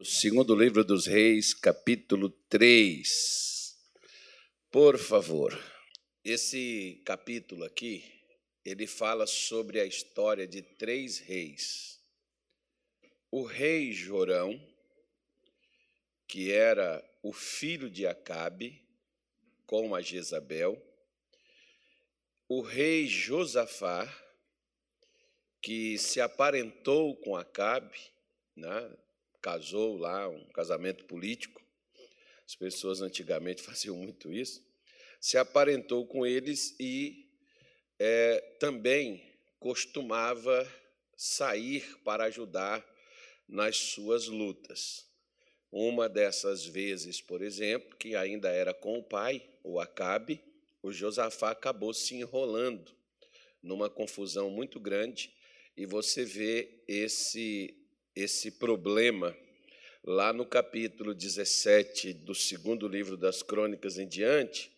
O segundo livro dos Reis, capítulo 3. Por favor. Esse capítulo aqui, ele fala sobre a história de três reis. O rei Jorão, que era o filho de Acabe, com a Jezabel. O rei Josafá, que se aparentou com Acabe, né? Casou lá, um casamento político. As pessoas antigamente faziam muito isso. Se aparentou com eles e é, também costumava sair para ajudar nas suas lutas. Uma dessas vezes, por exemplo, que ainda era com o pai, o Acabe, o Josafá acabou se enrolando numa confusão muito grande e você vê esse esse problema lá no capítulo 17 do segundo livro das Crônicas em diante,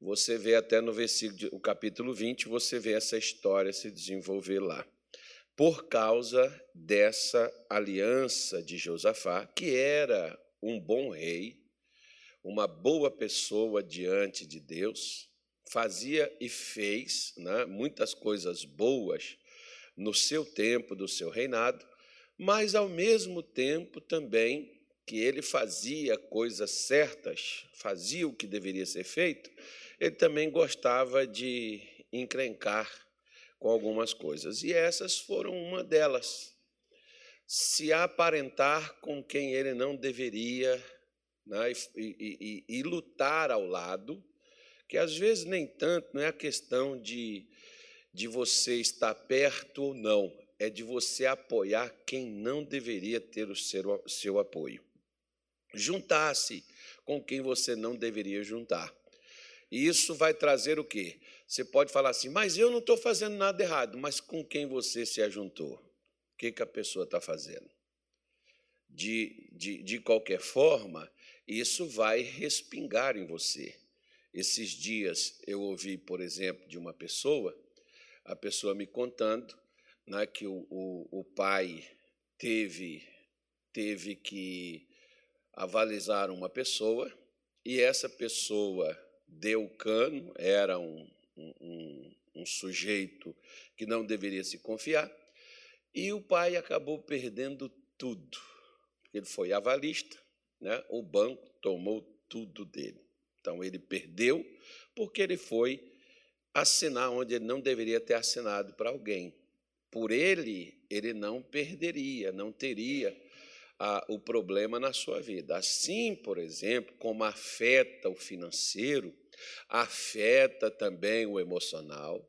você vê até no versículo, o capítulo 20, você vê essa história se desenvolver lá. Por causa dessa aliança de Josafá, que era um bom rei, uma boa pessoa diante de Deus, fazia e fez né, muitas coisas boas no seu tempo, do seu reinado, mas ao mesmo tempo também que ele fazia coisas certas, fazia o que deveria ser feito, ele também gostava de encrencar com algumas coisas. E essas foram uma delas. Se aparentar com quem ele não deveria né, e, e, e lutar ao lado, que às vezes nem tanto, não é a questão de, de você estar perto ou não, é de você apoiar quem não deveria ter o seu, seu apoio. Juntar-se com quem você não deveria juntar. E isso vai trazer o quê? Você pode falar assim, mas eu não estou fazendo nada errado, mas com quem você se ajuntou? O que, que a pessoa está fazendo? De, de, de qualquer forma, isso vai respingar em você. Esses dias eu ouvi, por exemplo, de uma pessoa, a pessoa me contando né, que o, o, o pai teve, teve que avalizar uma pessoa e essa pessoa deu cano, era um, um, um sujeito que não deveria se confiar, e o pai acabou perdendo tudo. Ele foi avalista, né? o banco tomou tudo dele. Então ele perdeu porque ele foi assinar onde ele não deveria ter assinado para alguém por ele, ele não perderia, não teria ah, o problema na sua vida. Assim, por exemplo, como afeta o financeiro, afeta também o emocional.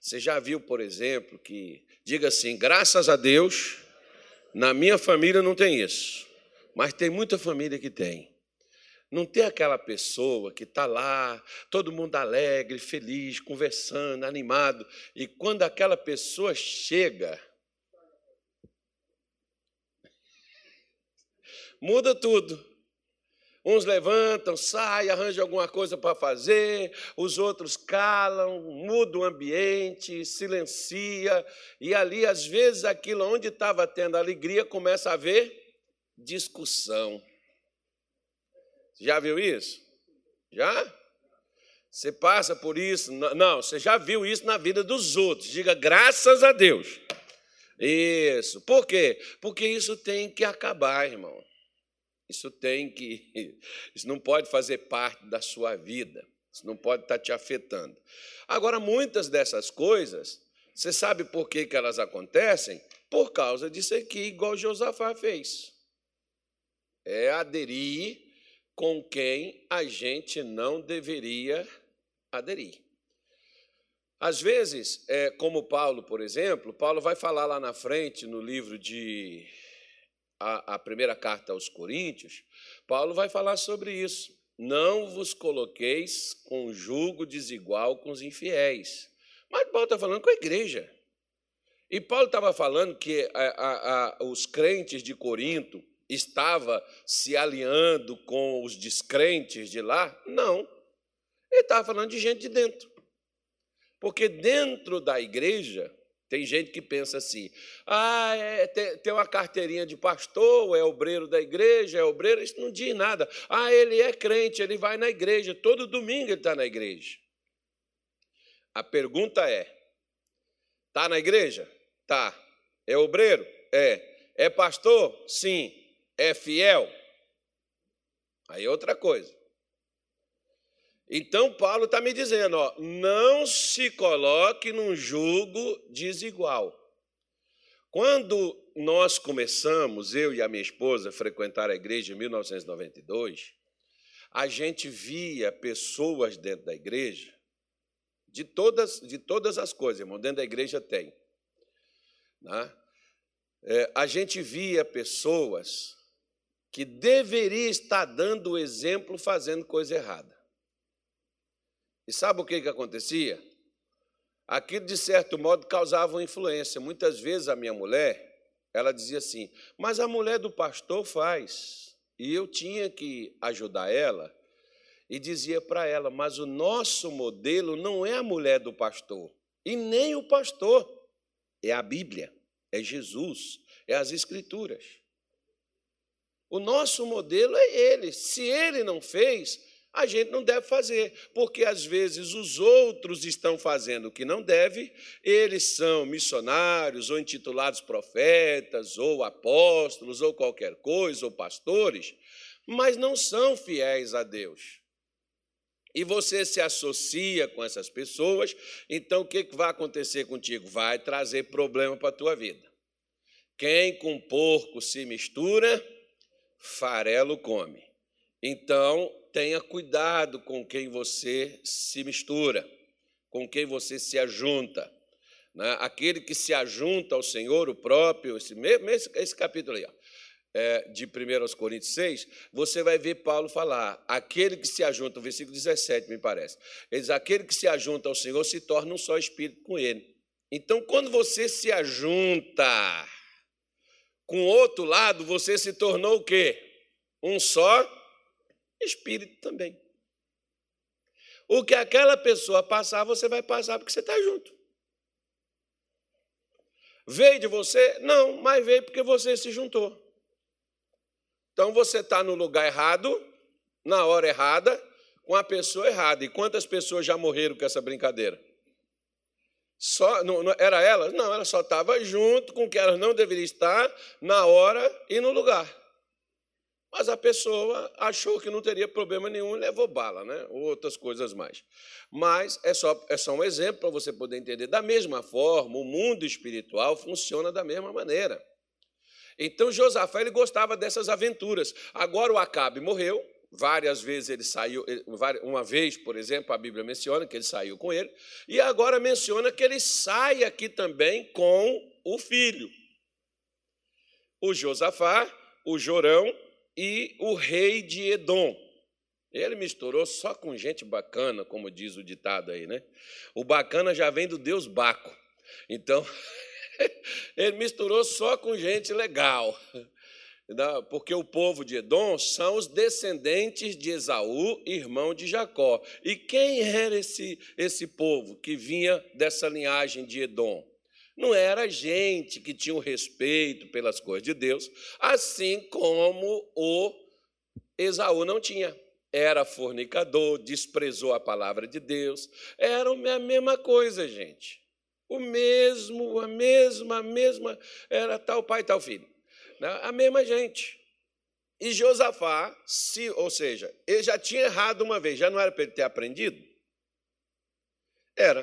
Você já viu, por exemplo, que, diga assim, graças a Deus, na minha família não tem isso, mas tem muita família que tem. Não tem aquela pessoa que está lá, todo mundo alegre, feliz, conversando, animado, e quando aquela pessoa chega, muda tudo. Uns levantam, saem, arranjam alguma coisa para fazer, os outros calam, muda o ambiente, silencia, e ali, às vezes, aquilo onde estava tendo alegria começa a haver discussão. Já viu isso? Já? Você passa por isso? Não, você já viu isso na vida dos outros. Diga graças a Deus. Isso. Por quê? Porque isso tem que acabar, irmão. Isso tem que. Isso não pode fazer parte da sua vida. Isso não pode estar te afetando. Agora, muitas dessas coisas, você sabe por que, que elas acontecem? Por causa disso aqui, igual Josafá fez. É aderir com quem a gente não deveria aderir. Às vezes, é, como Paulo, por exemplo, Paulo vai falar lá na frente, no livro de a, a primeira carta aos Coríntios, Paulo vai falar sobre isso. Não vos coloqueis com jugo desigual com os infiéis. Mas Paulo está falando com a igreja. E Paulo estava falando que a, a, os crentes de Corinto estava se alinhando com os descrentes de lá? Não. Ele estava falando de gente de dentro. Porque dentro da igreja Tem gente que pensa assim: ah, é, tem uma carteirinha de pastor, é obreiro da igreja, é obreiro, isso não diz nada. Ah, ele é crente, ele vai na igreja, todo domingo ele está na igreja. A pergunta é: está na igreja? Tá. É obreiro? É. É pastor? Sim. É fiel? Aí é outra coisa. Então, Paulo está me dizendo: ó, não se coloque num jugo desigual. Quando nós começamos, eu e a minha esposa, a frequentar a igreja em 1992, a gente via pessoas dentro da igreja, de todas, de todas as coisas, irmão, dentro da igreja tem. Né? É, a gente via pessoas que deveriam estar dando o exemplo fazendo coisa errada. E sabe o que, que acontecia? Aquilo, de certo modo, causava influência. Muitas vezes a minha mulher, ela dizia assim, mas a mulher do pastor faz. E eu tinha que ajudar ela e dizia para ela, mas o nosso modelo não é a mulher do pastor, e nem o pastor, é a Bíblia, é Jesus, é as Escrituras. O nosso modelo é ele. Se ele não fez, a gente não deve fazer, porque às vezes os outros estão fazendo o que não deve, eles são missionários, ou intitulados profetas, ou apóstolos, ou qualquer coisa, ou pastores, mas não são fiéis a Deus. E você se associa com essas pessoas, então o que vai acontecer contigo? Vai trazer problema para a tua vida. Quem com porco se mistura, farelo come. Então, tenha cuidado com quem você se mistura, com quem você se ajunta. Né? Aquele que se ajunta ao Senhor, o próprio, esse, esse, esse capítulo aí, ó, é, de 1 Coríntios 6, você vai ver Paulo falar: aquele que se ajunta, o versículo 17, me parece, ele diz: aquele que se ajunta ao Senhor se torna um só espírito com ele. Então, quando você se ajunta com outro lado, você se tornou o quê? Um só espírito também. O que aquela pessoa passar, você vai passar porque você está junto. Veio de você? Não, mas veio porque você se juntou. Então você está no lugar errado, na hora errada, com a pessoa errada. E quantas pessoas já morreram com essa brincadeira? Só, não, não, era ela? Não, ela só estava junto com que ela não deveria estar na hora e no lugar. Mas a pessoa achou que não teria problema nenhum e levou bala, né? outras coisas mais. Mas é só, é só um exemplo para você poder entender. Da mesma forma, o mundo espiritual funciona da mesma maneira. Então Josafá ele gostava dessas aventuras. Agora o Acabe morreu, várias vezes ele saiu, uma vez, por exemplo, a Bíblia menciona que ele saiu com ele, e agora menciona que ele sai aqui também com o filho. O Josafá, o Jorão e o rei de Edom. Ele misturou só com gente bacana, como diz o ditado aí, né? O bacana já vem do Deus Baco. Então, ele misturou só com gente legal. Porque o povo de Edom são os descendentes de Esaú, irmão de Jacó. E quem era esse, esse povo que vinha dessa linhagem de Edom? Não era gente que tinha o respeito pelas coisas de Deus, assim como o Esaú não tinha. Era fornicador, desprezou a palavra de Deus. Era a mesma coisa, gente. O mesmo, a mesma, a mesma, era tal pai, tal filho. Né? A mesma gente. E Josafá, se, ou seja, ele já tinha errado uma vez, já não era para ele ter aprendido? Era.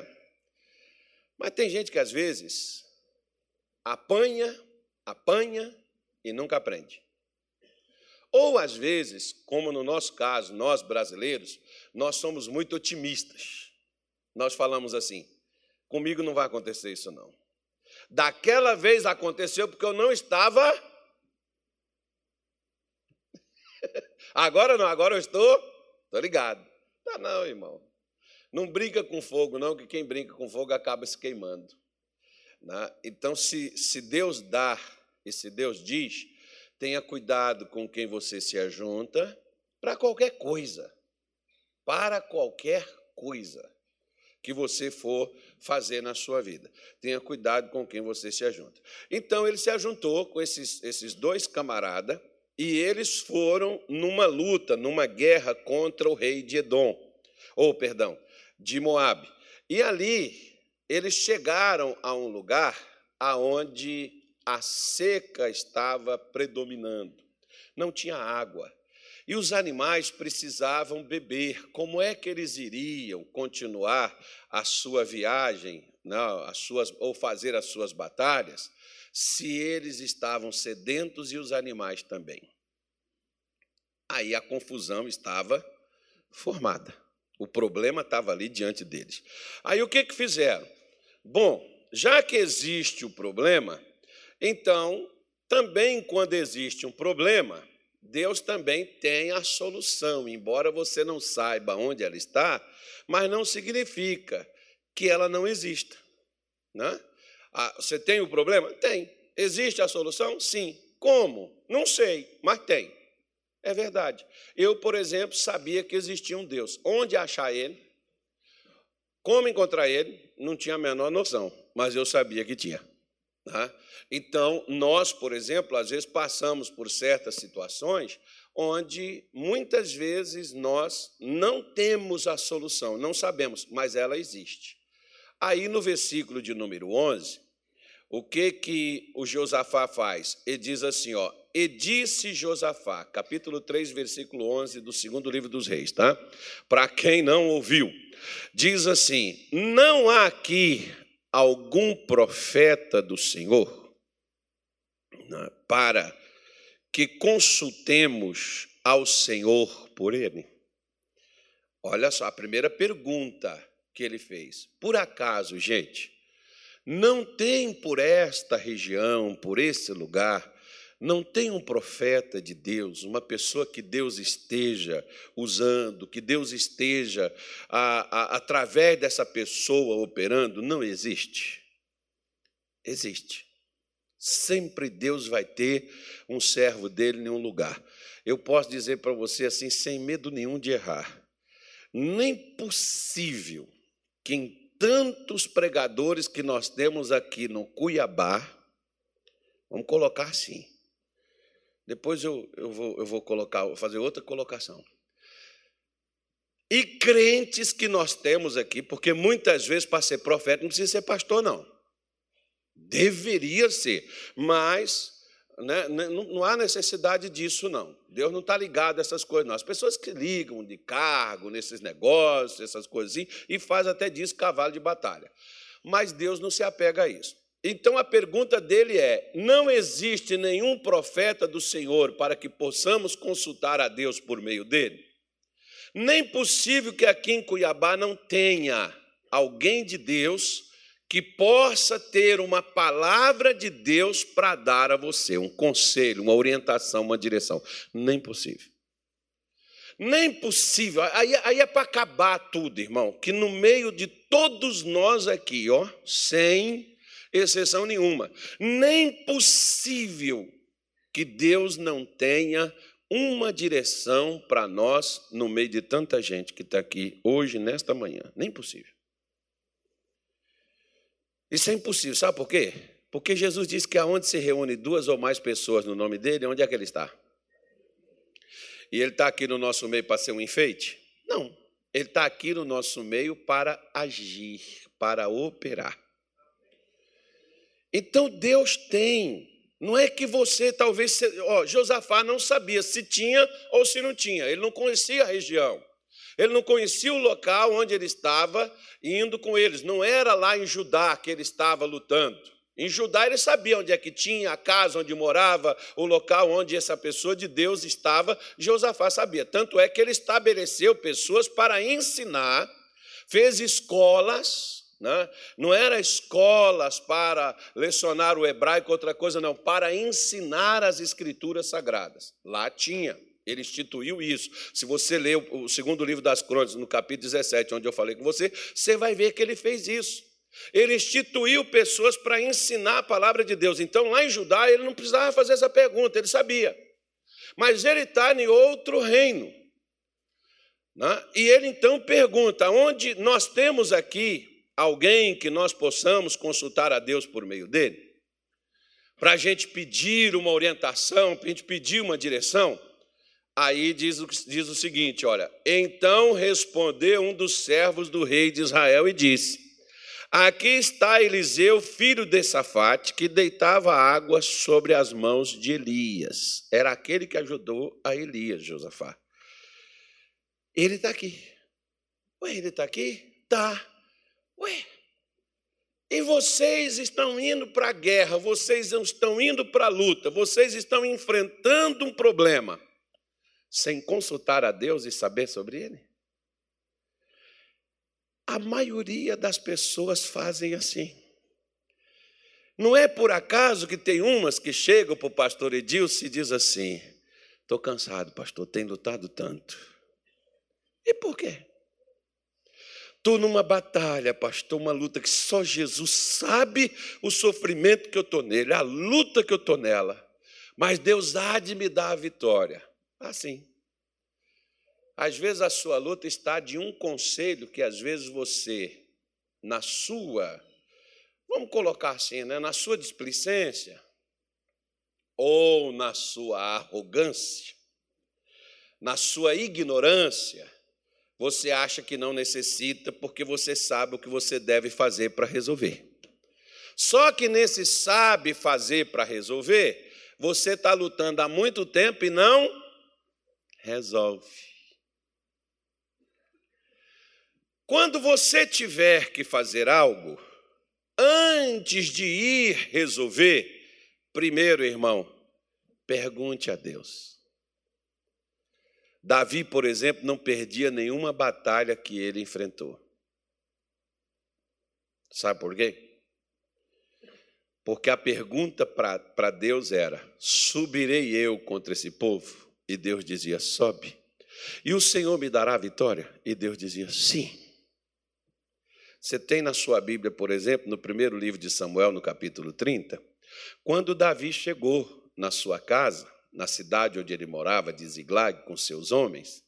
Mas tem gente que às vezes apanha, apanha e nunca aprende. Ou às vezes, como no nosso caso, nós brasileiros, nós somos muito otimistas. Nós falamos assim: comigo não vai acontecer isso não. Daquela vez aconteceu porque eu não estava. Agora não, agora eu estou, estou ligado. Tá não, irmão. Não brinca com fogo, não, que quem brinca com fogo acaba se queimando. Né? Então, se, se Deus dá e se Deus diz, tenha cuidado com quem você se ajunta para qualquer coisa. Para qualquer coisa. que você for fazer na sua vida. Tenha cuidado com quem você se ajunta. Então, ele se ajuntou com esses, esses dois camaradas e eles foram numa luta, numa guerra contra o rei de Edom, ou perdão, de Moabe. E ali eles chegaram a um lugar aonde a seca estava predominando. Não tinha água. E os animais precisavam beber. Como é que eles iriam continuar a sua viagem, não, as suas, ou fazer as suas batalhas, se eles estavam sedentos e os animais também? Aí a confusão estava formada. O problema estava ali diante deles. Aí o que, que fizeram? Bom, já que existe o problema, então, também quando existe um problema, Deus também tem a solução, embora você não saiba onde ela está, mas não significa que ela não exista. Né? Ah, você tem o problema? Tem. Existe a solução? Sim. Como? Não sei, mas tem. É verdade. Eu, por exemplo, sabia que existia um Deus. Onde achar ele? Como encontrar ele? Não tinha a menor noção, mas eu sabia que tinha. Tá? Então, nós, por exemplo, às vezes passamos por certas situações onde muitas vezes nós não temos a solução, não sabemos, mas ela existe. Aí no versículo de número 11, o que que o Josafá faz? Ele diz assim, ó, e disse Josafá, capítulo 3, versículo 11 do segundo livro dos reis, tá? Para quem não ouviu, diz assim: Não há aqui algum profeta do Senhor né, para que consultemos ao Senhor por ele? Olha só, a primeira pergunta que ele fez. Por acaso, gente, não tem por esta região, por esse lugar, não tem um profeta de Deus, uma pessoa que Deus esteja usando, que Deus esteja a, a, através dessa pessoa operando? Não existe. Existe. Sempre Deus vai ter um servo dele em um lugar. Eu posso dizer para você assim, sem medo nenhum de errar. Nem possível que em tantos pregadores que nós temos aqui no Cuiabá, vamos colocar assim, depois eu, eu, vou, eu vou colocar, vou fazer outra colocação. E crentes que nós temos aqui, porque muitas vezes para ser profeta não precisa ser pastor, não. Deveria ser, mas né, não, não há necessidade disso, não. Deus não está ligado a essas coisas, não. As pessoas que ligam de cargo nesses negócios, essas coisas assim, e faz até disso cavalo de batalha. Mas Deus não se apega a isso. Então a pergunta dele é: não existe nenhum profeta do Senhor para que possamos consultar a Deus por meio dele? Nem possível que aqui em Cuiabá não tenha alguém de Deus que possa ter uma palavra de Deus para dar a você, um conselho, uma orientação, uma direção. Nem possível. Nem possível. Aí, aí é para acabar tudo, irmão. Que no meio de todos nós aqui, ó, sem exceção nenhuma. Nem possível que Deus não tenha uma direção para nós no meio de tanta gente que está aqui hoje, nesta manhã. Nem possível. Isso é impossível, sabe por quê? Porque Jesus disse que aonde se reúne duas ou mais pessoas no nome dele, onde é que ele está? E ele está aqui no nosso meio para ser um enfeite? Não. Ele está aqui no nosso meio para agir, para operar. Então Deus tem. Não é que você talvez. Ó, Josafá não sabia se tinha ou se não tinha. Ele não conhecia a região. Ele não conhecia o local onde ele estava indo com eles. Não era lá em Judá que ele estava lutando. Em Judá ele sabia onde é que tinha a casa onde morava, o local onde essa pessoa de Deus estava. Josafá sabia. Tanto é que ele estabeleceu pessoas para ensinar, fez escolas? Não era escolas para lecionar o hebraico, outra coisa, não, para ensinar as escrituras sagradas. Lá tinha, ele instituiu isso. Se você ler o segundo livro das crônicas, no capítulo 17, onde eu falei com você, você vai ver que ele fez isso. Ele instituiu pessoas para ensinar a palavra de Deus. Então, lá em Judá, ele não precisava fazer essa pergunta, ele sabia. Mas ele está em outro reino. Né? E ele então pergunta: onde nós temos aqui alguém que nós possamos consultar a Deus por meio dele? Para a gente pedir uma orientação, para a gente pedir uma direção? Aí diz, diz o seguinte: olha, então respondeu um dos servos do rei de Israel e disse: Aqui está Eliseu, filho de Safate, que deitava água sobre as mãos de Elias. Era aquele que ajudou a Elias, Josafá. Ele está aqui. Ué, ele está aqui? Tá. Ué. E vocês estão indo para a guerra, vocês estão indo para a luta, vocês estão enfrentando um problema sem consultar a Deus e saber sobre ele? A maioria das pessoas fazem assim. Não é por acaso que tem umas que chegam para o pastor Edilson e diz assim: estou cansado, pastor, tem lutado tanto. E por quê? Estou numa batalha, pastor, uma luta que só Jesus sabe o sofrimento que eu estou nele, a luta que eu estou nela. Mas Deus há de me dar a vitória. Assim. Às vezes a sua luta está de um conselho que às vezes você, na sua, vamos colocar assim, né, na sua displicência, ou na sua arrogância, na sua ignorância, você acha que não necessita porque você sabe o que você deve fazer para resolver. Só que nesse sabe fazer para resolver, você está lutando há muito tempo e não resolve. Quando você tiver que fazer algo, antes de ir resolver, primeiro, irmão, pergunte a Deus. Davi, por exemplo, não perdia nenhuma batalha que ele enfrentou. Sabe por quê? Porque a pergunta para Deus era: subirei eu contra esse povo? E Deus dizia: sobe. E o Senhor me dará a vitória? E Deus dizia: sim. Você tem na sua Bíblia, por exemplo, no primeiro livro de Samuel, no capítulo 30, quando Davi chegou na sua casa, na cidade onde ele morava, de Ziglag, com seus homens,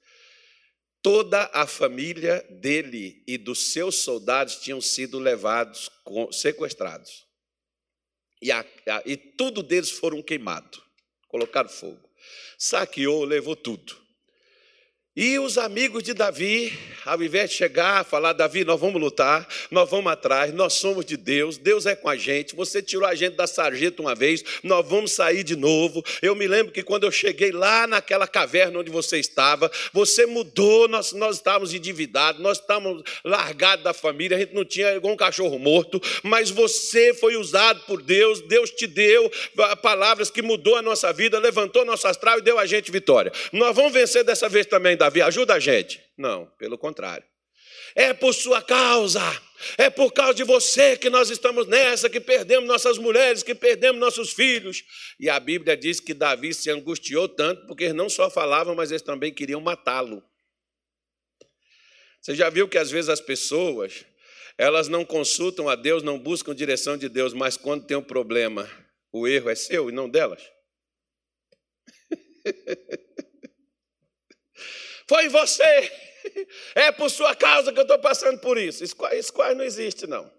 toda a família dele e dos seus soldados tinham sido levados, sequestrados. E, a, a, e tudo deles foram queimados, colocaram fogo. Saqueou, levou tudo. E os amigos de Davi, ao invés de chegar, falar, Davi, nós vamos lutar, nós vamos atrás, nós somos de Deus, Deus é com a gente, você tirou a gente da sarjeta uma vez, nós vamos sair de novo. Eu me lembro que quando eu cheguei lá naquela caverna onde você estava, você mudou, nós, nós estávamos endividados, nós estávamos largados da família, a gente não tinha igual um cachorro morto, mas você foi usado por Deus, Deus te deu palavras que mudou a nossa vida, levantou nosso astral e deu a gente vitória. Nós vamos vencer dessa vez também, Davi, ajuda a gente. Não, pelo contrário. É por sua causa, é por causa de você que nós estamos nessa, que perdemos nossas mulheres, que perdemos nossos filhos. E a Bíblia diz que Davi se angustiou tanto porque eles não só falavam, mas eles também queriam matá-lo. Você já viu que às vezes as pessoas, elas não consultam a Deus, não buscam direção de Deus, mas quando tem um problema, o erro é seu e não delas? Foi você. É por sua causa que eu estou passando por isso. Isso, isso quase não existe, não.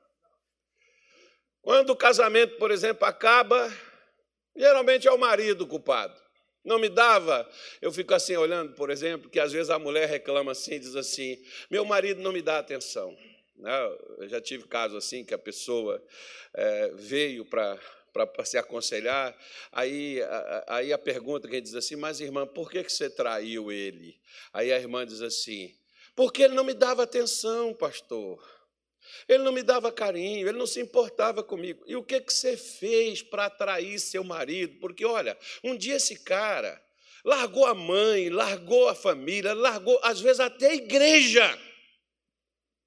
Quando o casamento, por exemplo, acaba, geralmente é o marido culpado. Não me dava, eu fico assim olhando, por exemplo, que às vezes a mulher reclama assim, diz assim: meu marido não me dá atenção. Eu já tive caso assim que a pessoa é, veio para para se aconselhar. Aí, aí a pergunta que ele diz assim, mas irmã, por que você traiu ele? Aí a irmã diz assim, porque ele não me dava atenção, pastor. Ele não me dava carinho, ele não se importava comigo. E o que, que você fez para atrair seu marido? Porque, olha, um dia esse cara largou a mãe, largou a família, largou, às vezes, até a igreja.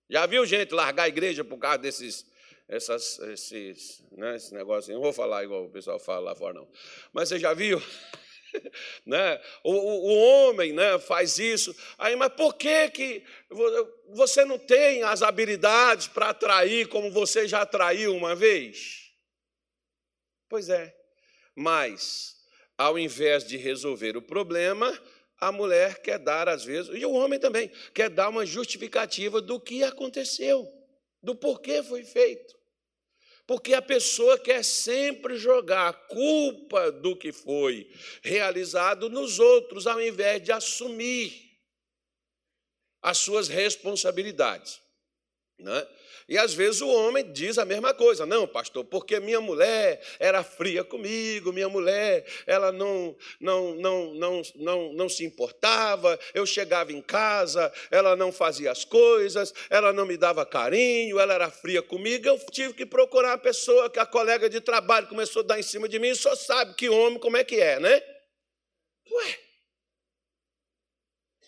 Já viu gente largar a igreja por causa desses essas, esses, né, esse negócio. Não vou falar igual o pessoal fala lá fora, não. Mas você já viu? né? O, o, o, homem né, faz isso. Aí, mas por que, que você não tem as habilidades para atrair como você já atraiu uma vez? Pois é. Mas, ao invés de resolver o problema, a mulher quer dar, às vezes, e o homem também, quer dar uma justificativa do que aconteceu, do porquê foi feito. Porque a pessoa quer sempre jogar a culpa do que foi realizado nos outros, ao invés de assumir as suas responsabilidades. Né? E às vezes o homem diz a mesma coisa, não, pastor, porque minha mulher era fria comigo, minha mulher, ela não, não, não, não, não, não se importava, eu chegava em casa, ela não fazia as coisas, ela não me dava carinho, ela era fria comigo, eu tive que procurar a pessoa que a colega de trabalho começou a dar em cima de mim, só sabe que homem como é que é, né? Ué,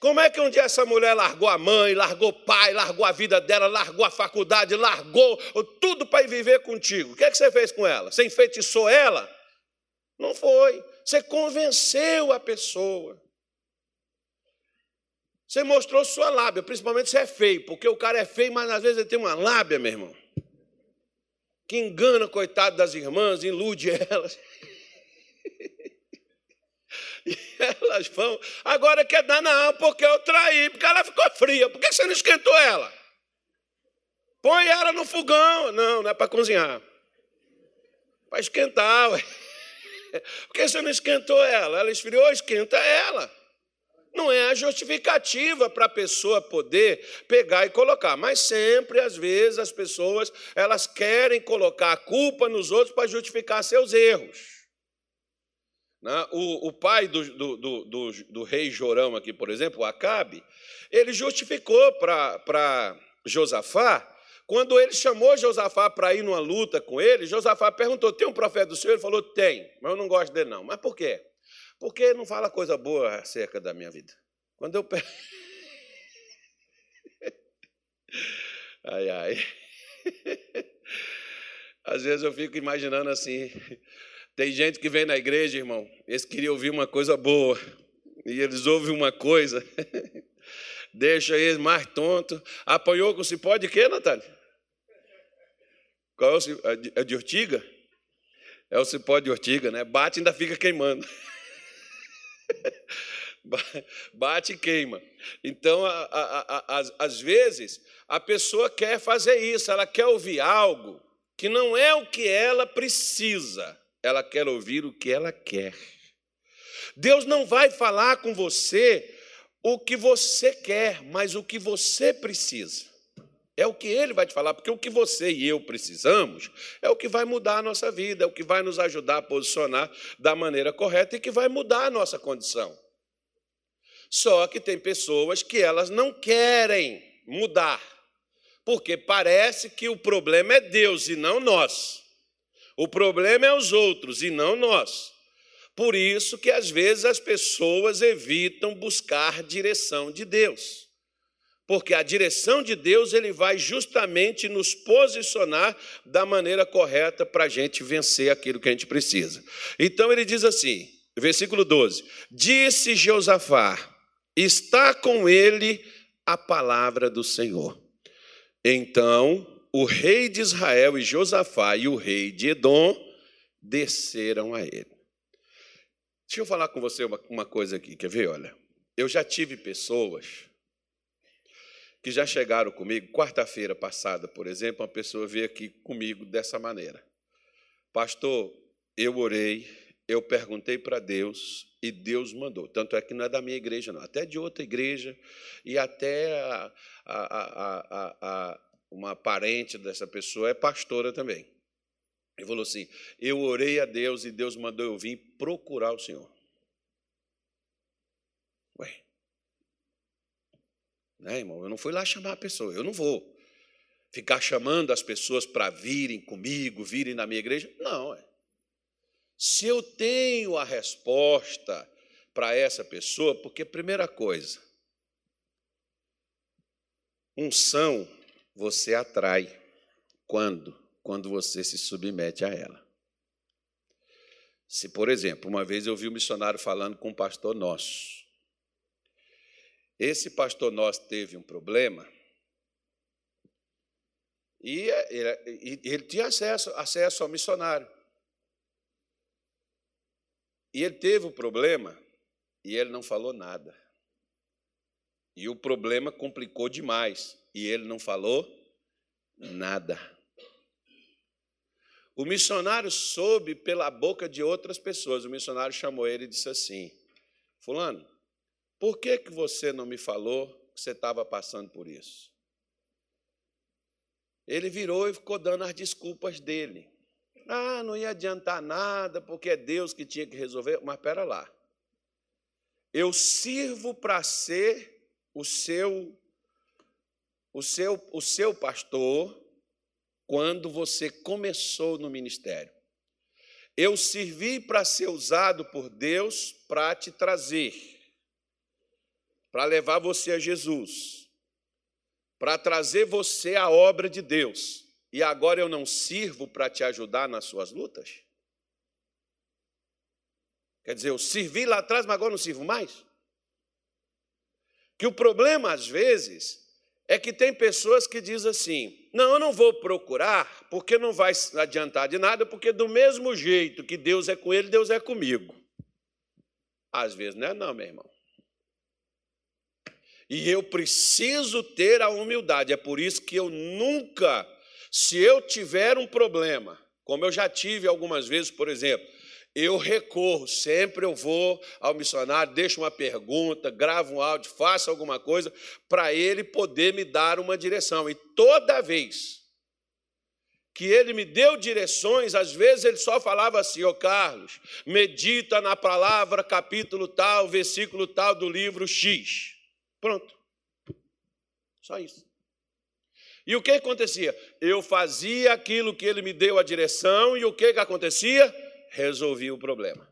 como é que um dia essa mulher largou a mãe, largou o pai, largou a vida dela, largou a faculdade, largou tudo para ir viver contigo? O que, é que você fez com ela? Você enfeitiçou ela? Não foi. Você convenceu a pessoa. Você mostrou sua lábia, principalmente se é feio, porque o cara é feio, mas às vezes ele tem uma lábia, meu irmão, que engana, coitado das irmãs, ilude elas. Elas vão. Agora quer dar não, porque eu traí, porque ela ficou fria. Por que você não esquentou ela? Põe ela no fogão. Não, não é para cozinhar. Para esquentar. Ué. Por que você não esquentou ela? Ela esfriou, esquenta ela. Não é a justificativa para a pessoa poder pegar e colocar, mas sempre, às vezes, as pessoas elas querem colocar a culpa nos outros para justificar seus erros. Né? O, o pai do, do, do, do, rei Jorão, aqui, por exemplo, o Acabe, ele justificou para Josafá, quando ele chamou Josafá para ir numa luta com ele, Josafá perguntou: tem um profeta do Senhor? Ele falou: tem, mas eu não gosto dele, não. Mas por quê? Porque não fala coisa boa acerca da minha vida. Quando eu. ai, ai. Às vezes eu fico imaginando assim, tem gente que vem na igreja, irmão, eles queriam ouvir uma coisa boa, e eles ouvem uma coisa, deixa eles mais tontos. Apanhou com cipó de quê, Natália? Qual é o cipó? É de ortiga? É o cipó de ortiga, né? Bate e ainda fica queimando. Bate e queima. Então, às vezes, a pessoa quer fazer isso, ela quer ouvir algo que não é o que ela precisa ela quer ouvir o que ela quer. Deus não vai falar com você o que você quer, mas o que você precisa. É o que ele vai te falar, porque o que você e eu precisamos é o que vai mudar a nossa vida, é o que vai nos ajudar a posicionar da maneira correta e que vai mudar a nossa condição. Só que tem pessoas que elas não querem mudar, porque parece que o problema é Deus e não nós. O problema é os outros e não nós. Por isso que às vezes as pessoas evitam buscar direção de Deus. Porque a direção de Deus ele vai justamente nos posicionar da maneira correta para a gente vencer aquilo que a gente precisa. Então ele diz assim, versículo 12: Disse Josafá: Está com ele a palavra do Senhor. Então o rei de Israel e Josafá e o rei de Edom desceram a ele. Deixa eu falar com você uma, uma coisa aqui, quer ver? Olha, eu já tive pessoas que já chegaram comigo, quarta-feira passada, por exemplo, uma pessoa veio aqui comigo dessa maneira. Pastor, eu orei, eu perguntei para Deus e Deus mandou. Tanto é que não é da minha igreja, não, até de outra igreja e até a, a, a, uma parente dessa pessoa é pastora também. Ele falou assim: Eu orei a Deus e Deus mandou eu vir procurar o Senhor. Ué. Né, irmão? Eu não fui lá chamar a pessoa, eu não vou ficar chamando as pessoas para virem comigo, virem na minha igreja. Não, é. Se eu tenho a resposta para essa pessoa, porque, primeira coisa, unção você atrai. Quando? Quando você se submete a ela. Se, por exemplo, uma vez eu vi um missionário falando com um pastor nosso. Esse pastor nosso teve um problema e ele, ele tinha acesso, acesso ao missionário. E ele teve o um problema e ele não falou nada. E o problema complicou demais e ele não falou nada. O missionário soube pela boca de outras pessoas. O missionário chamou ele e disse assim: Fulano, por que, que você não me falou que você estava passando por isso? Ele virou e ficou dando as desculpas dele. Ah, não ia adiantar nada, porque é Deus que tinha que resolver. Mas espera lá. Eu sirvo para ser o seu o seu o seu pastor quando você começou no ministério. Eu servi para ser usado por Deus para te trazer, para levar você a Jesus, para trazer você à obra de Deus. E agora eu não sirvo para te ajudar nas suas lutas? Quer dizer, eu servi lá atrás, mas agora não sirvo mais? Que o problema, às vezes, é que tem pessoas que dizem assim: não, eu não vou procurar, porque não vai adiantar de nada, porque do mesmo jeito que Deus é com ele, Deus é comigo. Às vezes não é, não, meu irmão. E eu preciso ter a humildade, é por isso que eu nunca, se eu tiver um problema, como eu já tive algumas vezes, por exemplo, eu recorro, sempre eu vou ao missionário, deixo uma pergunta, gravo um áudio, faço alguma coisa para ele poder me dar uma direção. E toda vez que ele me deu direções, às vezes ele só falava assim: Ô Carlos, medita na palavra, capítulo tal, versículo tal do livro X. Pronto. Só isso. E o que acontecia? Eu fazia aquilo que ele me deu a direção, e o que, que acontecia? Resolvi o problema.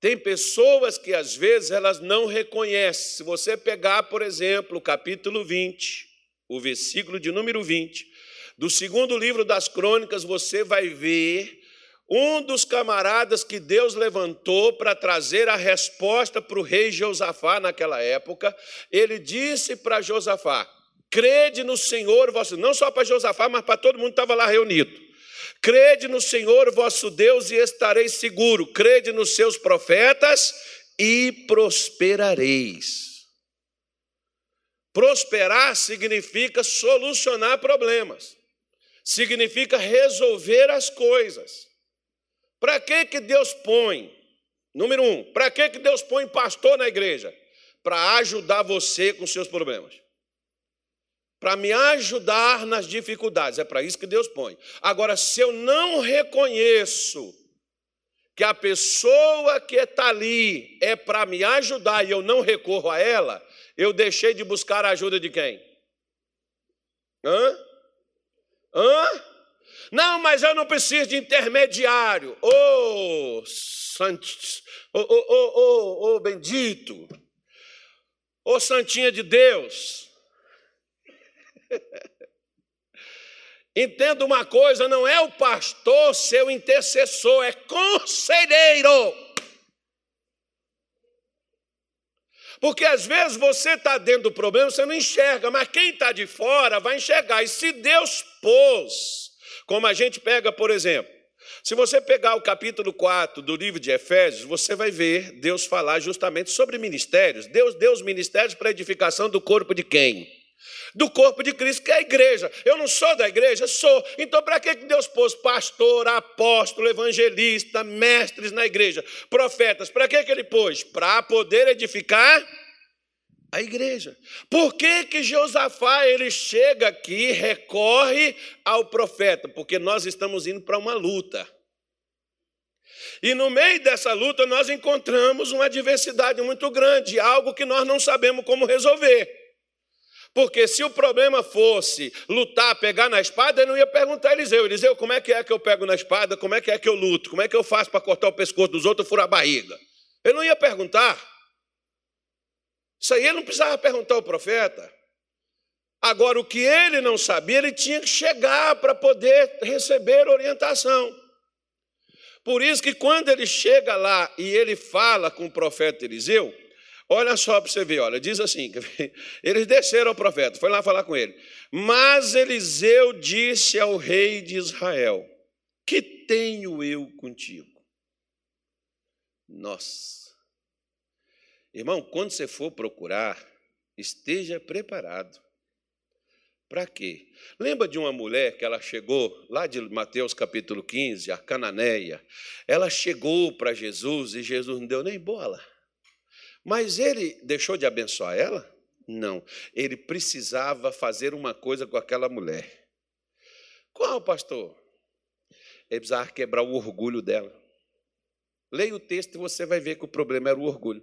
Tem pessoas que às vezes elas não reconhecem. Se você pegar, por exemplo, o capítulo 20, o versículo de número 20, do segundo livro das crônicas, você vai ver um dos camaradas que Deus levantou para trazer a resposta para o rei Josafá naquela época. Ele disse para Josafá: crede no Senhor vosso, não só para Josafá, mas para todo mundo que estava lá reunido. Crede no Senhor vosso Deus e estareis seguro. Crede nos seus profetas e prosperareis. Prosperar significa solucionar problemas. Significa resolver as coisas. Para que que Deus põe? Número um, para que que Deus põe pastor na igreja? Para ajudar você com seus problemas para me ajudar nas dificuldades. É para isso que Deus põe. Agora, se eu não reconheço que a pessoa que está ali é para me ajudar e eu não recorro a ela, eu deixei de buscar a ajuda de quem? Hã? Hã? Não, mas eu não preciso de intermediário. Ô, oh, ô, ô, ô, ô, bendito. Ô, oh, santinha de Deus. Entenda uma coisa: não é o pastor seu intercessor, é conselheiro. Porque às vezes você está dentro do problema, você não enxerga, mas quem está de fora vai enxergar. E se Deus pôs, como a gente pega, por exemplo, se você pegar o capítulo 4 do livro de Efésios, você vai ver Deus falar justamente sobre ministérios. Deus deu os ministérios para edificação do corpo de quem? Do corpo de Cristo, que é a igreja. Eu não sou da igreja? Sou. Então, para que Deus pôs pastor, apóstolo, evangelista, mestres na igreja, profetas? Para que ele pôs? Para poder edificar a igreja. Por que que Josafá ele chega aqui, recorre ao profeta? Porque nós estamos indo para uma luta. E no meio dessa luta nós encontramos uma adversidade muito grande, algo que nós não sabemos como resolver. Porque se o problema fosse lutar, pegar na espada, ele não ia perguntar a Eliseu: Eliseu, como é que é que eu pego na espada? Como é que é que eu luto? Como é que eu faço para cortar o pescoço dos outros e furar a barriga? Ele não ia perguntar. Isso aí ele não precisava perguntar ao profeta. Agora, o que ele não sabia, ele tinha que chegar para poder receber orientação. Por isso que quando ele chega lá e ele fala com o profeta Eliseu, Olha só para você ver, olha, diz assim: eles desceram ao profeta, foi lá falar com ele. Mas Eliseu disse ao rei de Israel: Que tenho eu contigo? Nossa, Irmão, quando você for procurar, esteja preparado. Para quê? Lembra de uma mulher que ela chegou, lá de Mateus capítulo 15, a Cananeia. Ela chegou para Jesus e Jesus não deu nem bola. Mas ele deixou de abençoar ela? Não. Ele precisava fazer uma coisa com aquela mulher. Qual, pastor? Ele precisava quebrar o orgulho dela. Leia o texto e você vai ver que o problema era o orgulho.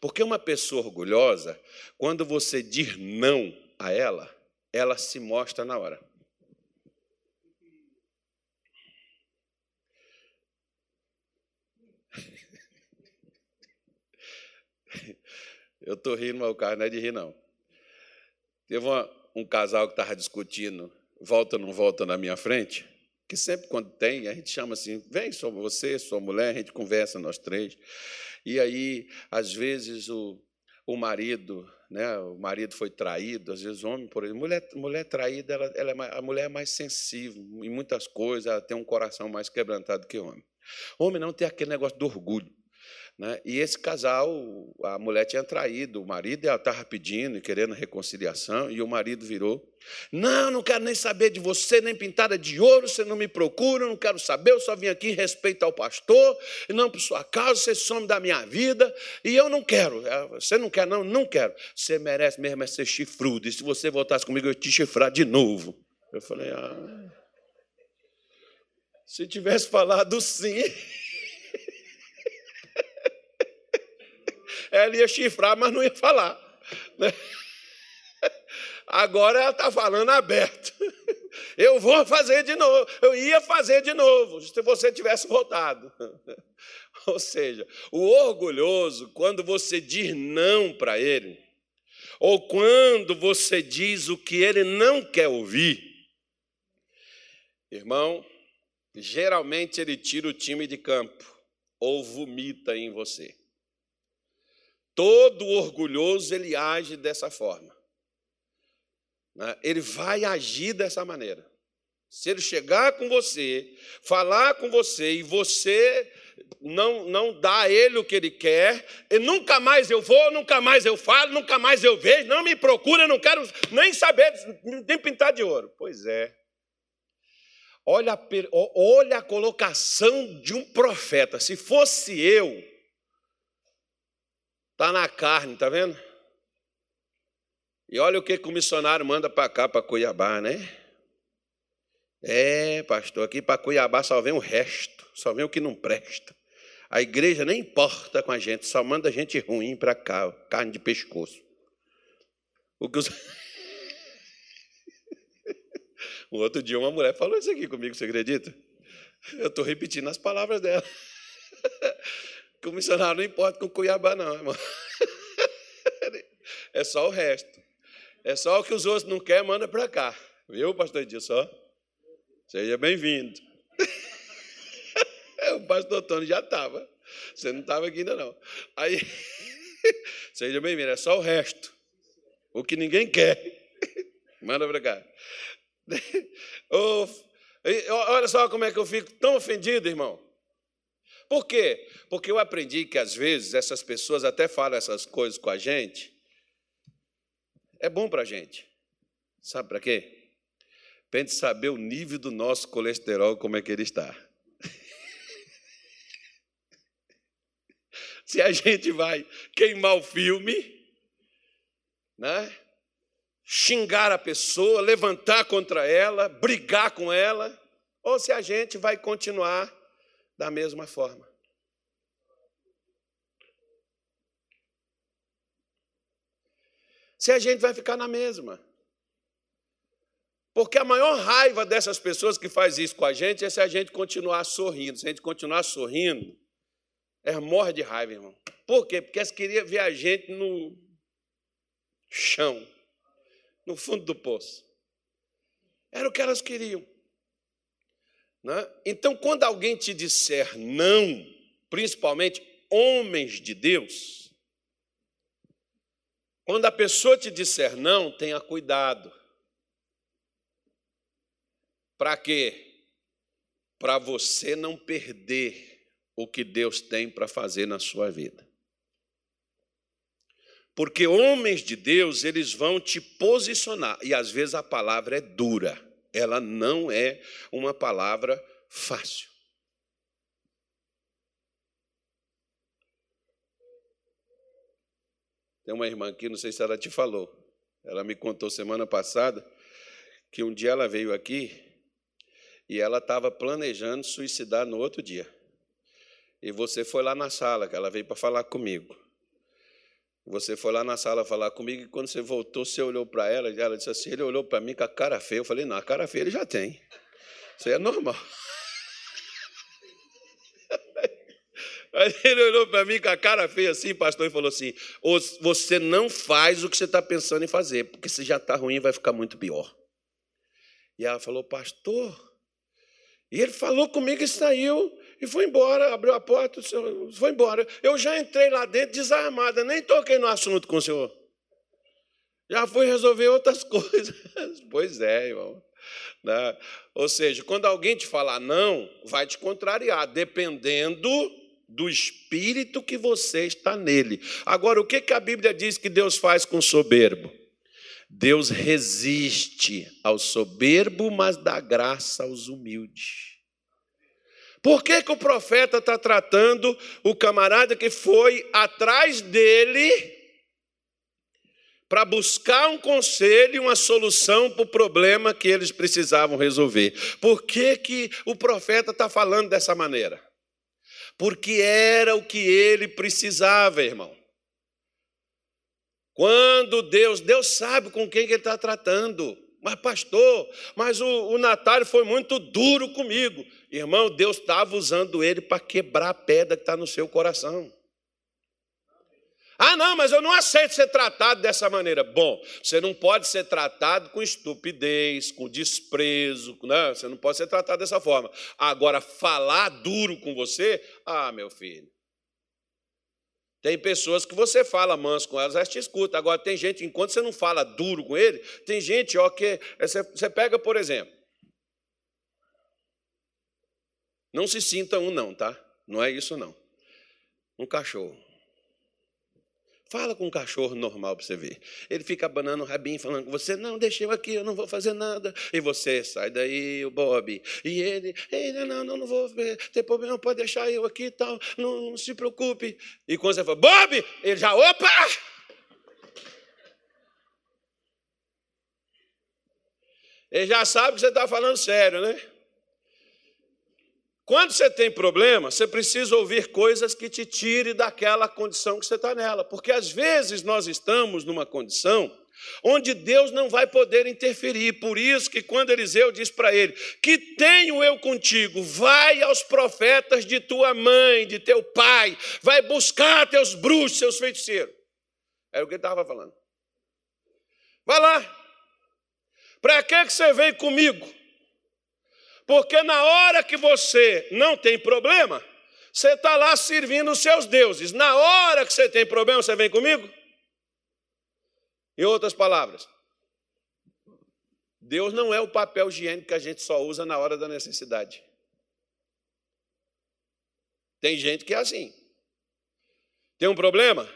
Porque uma pessoa orgulhosa, quando você diz não a ela, ela se mostra na hora. Eu estou rindo, mas o carro não é de rir, não. Teve uma, um casal que estava discutindo, volta ou não volta na minha frente, que sempre quando tem, a gente chama assim, vem, sou você, sua mulher, a gente conversa nós três. E aí, às vezes, o, o marido, né, o marido foi traído, às vezes homem, por exemplo, mulher, mulher traída, ela, ela é a mulher é mais sensível em muitas coisas, ela tem um coração mais quebrantado que homem. Homem não tem aquele negócio do orgulho. Né? E esse casal, a mulher tinha traído o marido, e ela estava pedindo e querendo reconciliação, e o marido virou: Não, não quero nem saber de você, nem pintada de ouro, você não me procura, não quero saber, eu só vim aqui em respeito ao pastor, e não por sua causa, você some da minha vida, e eu não quero. Você não quer, não? Não quero. Você merece mesmo é ser chifrudo, e se você voltasse comigo, eu ia te chifrar de novo. Eu falei: Ah. Se tivesse falado sim. ela ia chifrar, mas não ia falar. Né? Agora ela está falando aberto. Eu vou fazer de novo. Eu ia fazer de novo, se você tivesse voltado. Ou seja, o orgulhoso, quando você diz não para ele, ou quando você diz o que ele não quer ouvir, irmão, geralmente ele tira o time de campo ou vomita em você. Todo orgulhoso ele age dessa forma. Né? Ele vai agir dessa maneira. Se ele chegar com você, falar com você e você não, não dá a ele o que ele quer, e nunca mais eu vou, nunca mais eu falo, nunca mais eu vejo, não me procura, não quero nem saber, nem pintar de ouro. Pois é. Olha, olha a colocação de um profeta. Se fosse eu, Está na carne, tá vendo? E olha o que, que o missionário manda para cá, para Cuiabá, né? É, pastor, aqui para Cuiabá só vem o resto, só vem o que não presta. A igreja nem importa com a gente, só manda gente ruim para cá, carne de pescoço. O que os... Outro dia uma mulher falou isso aqui comigo, você acredita? Eu estou repetindo as palavras dela. que o missionário não importa com Cuiabá, não, irmão. É só o resto. É só o que os outros não querem, manda para cá. Viu, pastor Edilson? Seja bem-vindo. o pastor Tony já estava. Você não estava aqui ainda, não. Aí, seja bem-vindo. É só o resto. O que ninguém quer. Manda para cá. olha só como é que eu fico tão ofendido, irmão. Por quê? Porque eu aprendi que às vezes essas pessoas até falam essas coisas com a gente. É bom para a gente. Sabe para quê? Para a gente saber o nível do nosso colesterol, como é que ele está. Se a gente vai queimar o filme, né? xingar a pessoa, levantar contra ela, brigar com ela, ou se a gente vai continuar da mesma forma. Se a gente vai ficar na mesma. Porque a maior raiva dessas pessoas que faz isso com a gente é se a gente continuar sorrindo. Se a gente continuar sorrindo, é morre de raiva, irmão. Por quê? Porque elas queriam ver a gente no chão, no fundo do poço. Era o que elas queriam. Né? Então, quando alguém te disser não, principalmente homens de Deus, quando a pessoa te disser não, tenha cuidado. Para quê? Para você não perder o que Deus tem para fazer na sua vida. Porque homens de Deus, eles vão te posicionar, e às vezes a palavra é dura, ela não é uma palavra fácil. Tem uma irmã aqui, não sei se ela te falou, ela me contou semana passada que um dia ela veio aqui e ela estava planejando suicidar no outro dia. E você foi lá na sala, que ela veio para falar comigo. Você foi lá na sala falar comigo e quando você voltou, você olhou para ela e ela disse assim: ele olhou para mim com a cara feia. Eu falei: não, a cara feia ele já tem. Isso aí é normal. Aí ele olhou para mim com a cara feia assim, pastor, e falou assim: Você não faz o que você está pensando em fazer, porque se já está ruim, vai ficar muito pior. E ela falou: Pastor. E ele falou comigo e saiu e foi embora, abriu a porta, foi embora. Eu já entrei lá dentro desarmada, nem toquei no assunto com o senhor. Já fui resolver outras coisas. pois é, irmão. Né? Ou seja, quando alguém te falar não, vai te contrariar, dependendo do espírito que você está nele. Agora, o que, que a Bíblia diz que Deus faz com o soberbo? Deus resiste ao soberbo, mas dá graça aos humildes. Por que, que o profeta está tratando o camarada que foi atrás dele para buscar um conselho e uma solução para o problema que eles precisavam resolver? Por que, que o profeta está falando dessa maneira? Porque era o que ele precisava, irmão. Quando Deus, Deus sabe com quem que ele está tratando. Mas, pastor, mas o, o Natália foi muito duro comigo. Irmão, Deus estava usando ele para quebrar a pedra que está no seu coração. Ah, não, mas eu não aceito ser tratado dessa maneira. Bom, você não pode ser tratado com estupidez, com desprezo, né? você não pode ser tratado dessa forma. Agora, falar duro com você, ah, meu filho, tem pessoas que você fala manso com elas, elas te escutam. Agora, tem gente, enquanto você não fala duro com ele, tem gente, ó, que você, você pega, por exemplo. Não se sinta um, não, tá? Não é isso, não. Um cachorro. Fala com um cachorro normal para você ver. Ele fica abanando o rabinho, falando com você, não, deixa eu aqui, eu não vou fazer nada. E você, sai daí, o Bob. E ele, ele não, não, não vou ter problema, pode deixar eu aqui e tal, não, não se preocupe. E quando você fala, Bob, ele já, opa! Ele já sabe que você está falando sério, né? Quando você tem problema, você precisa ouvir coisas que te tire daquela condição que você está nela. Porque às vezes nós estamos numa condição onde Deus não vai poder interferir. Por isso que quando Eliseu diz para ele: Que tenho eu contigo, vai aos profetas de tua mãe, de teu pai, vai buscar teus bruxos, seus feiticeiros. Era o que ele estava falando. Vai lá. Para que você veio comigo? Porque na hora que você não tem problema, você está lá servindo os seus deuses. Na hora que você tem problema, você vem comigo? Em outras palavras, Deus não é o papel higiênico que a gente só usa na hora da necessidade. Tem gente que é assim. Tem um problema?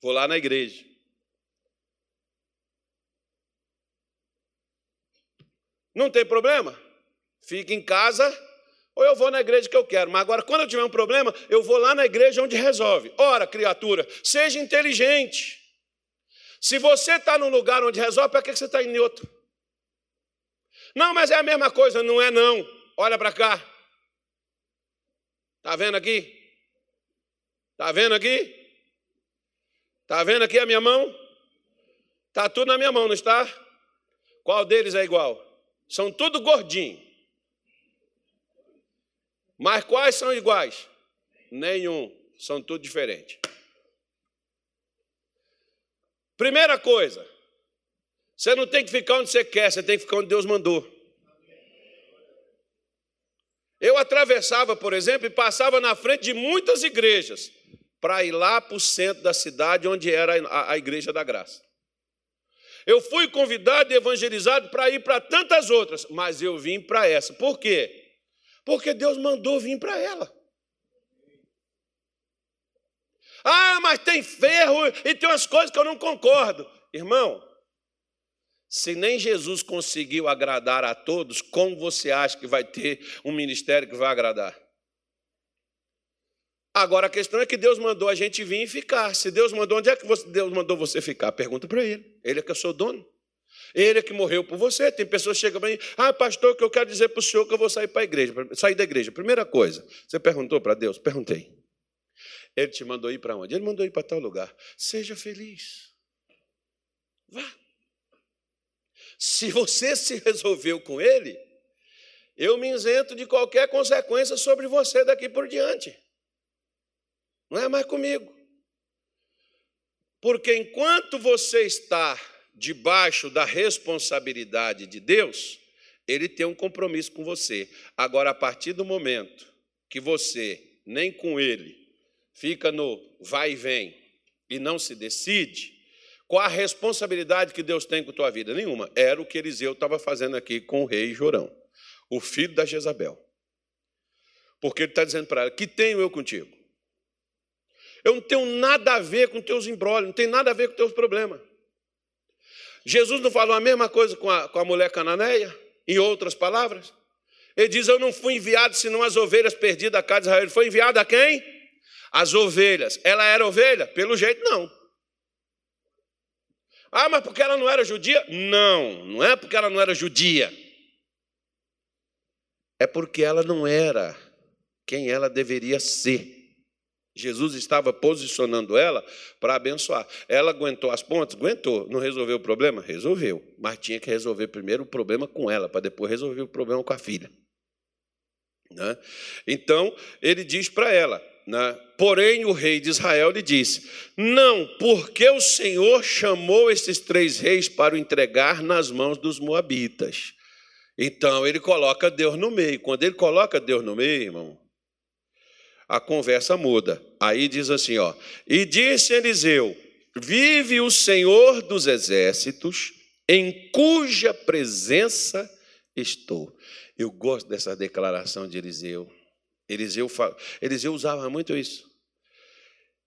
Vou lá na igreja. Não tem problema? Fica em casa ou eu vou na igreja que eu quero. Mas agora, quando eu tiver um problema, eu vou lá na igreja onde resolve. Ora, criatura, seja inteligente. Se você está num lugar onde resolve, para que você está em outro? Não, mas é a mesma coisa. Não é, não. Olha para cá. Está vendo aqui? Está vendo aqui? Está vendo aqui a minha mão? Está tudo na minha mão, não está? Qual deles é igual? São tudo gordinho. Mas quais são iguais? Nenhum. São tudo diferentes. Primeira coisa, você não tem que ficar onde você quer, você tem que ficar onde Deus mandou. Eu atravessava, por exemplo, e passava na frente de muitas igrejas para ir lá para o centro da cidade, onde era a, Igreja da Graça. Eu fui convidado e evangelizado para ir para tantas outras, mas eu vim para essa. Por quê? Porque Deus mandou vir para ela. Ah, mas tem ferro e tem umas coisas que eu não concordo. Irmão, se nem Jesus conseguiu agradar a todos, como você acha que vai ter um ministério que vai agradar? Agora a questão é que Deus mandou a gente vir e ficar. Se Deus mandou, onde é que Deus mandou você ficar? Pergunta para ele. Ele é que eu sou dono. Ele é que morreu por você. Tem pessoas que chegam para mim, ah, pastor, que eu quero dizer para o senhor que eu vou sair para a igreja, sair da igreja. Primeira coisa, você perguntou para Deus? Perguntei. Ele te mandou ir para onde? Ele mandou ir para tal lugar. Seja feliz. Vá. Se você se resolveu com ele, eu me isento de qualquer consequência sobre você daqui por diante. Não é mais comigo. Porque enquanto você está debaixo da responsabilidade de Deus, ele tem um compromisso com você. Agora, a partir do momento que você, nem com ele, fica no vai e vem e não se decide, qual a responsabilidade que Deus tem com a tua vida? Nenhuma. Era o que Eliseu estava fazendo aqui com o rei Jorão, o filho da Jezabel. Porque ele está dizendo para ela: que tenho eu contigo? Eu não tenho nada a ver com teus embrólios, não tenho nada a ver com teus problemas. Jesus não falou a mesma coisa com a, com a mulher cananeia, em outras palavras? Ele diz: Eu não fui enviado senão as ovelhas perdidas da casa de Israel. Ele foi enviado a quem? As ovelhas. Ela era ovelha? Pelo jeito, não. Ah, mas porque ela não era judia? Não, não é porque ela não era judia. É porque ela não era quem ela deveria ser. Jesus estava posicionando ela para abençoar. Ela aguentou as pontas? Aguentou. Não resolveu o problema? Resolveu. Mas tinha que resolver primeiro o problema com ela, para depois resolver o problema com a filha. Né? Então, ele diz para ela: né? Porém, o rei de Israel lhe disse: Não, porque o Senhor chamou esses três reis para o entregar nas mãos dos moabitas. Então ele coloca Deus no meio. Quando ele coloca Deus no meio, irmão, a conversa muda. Aí diz assim, ó: E disse Eliseu: Vive o Senhor dos exércitos, em cuja presença estou. Eu gosto dessa declaração de Eliseu. Eliseu, Eliseu usava muito isso.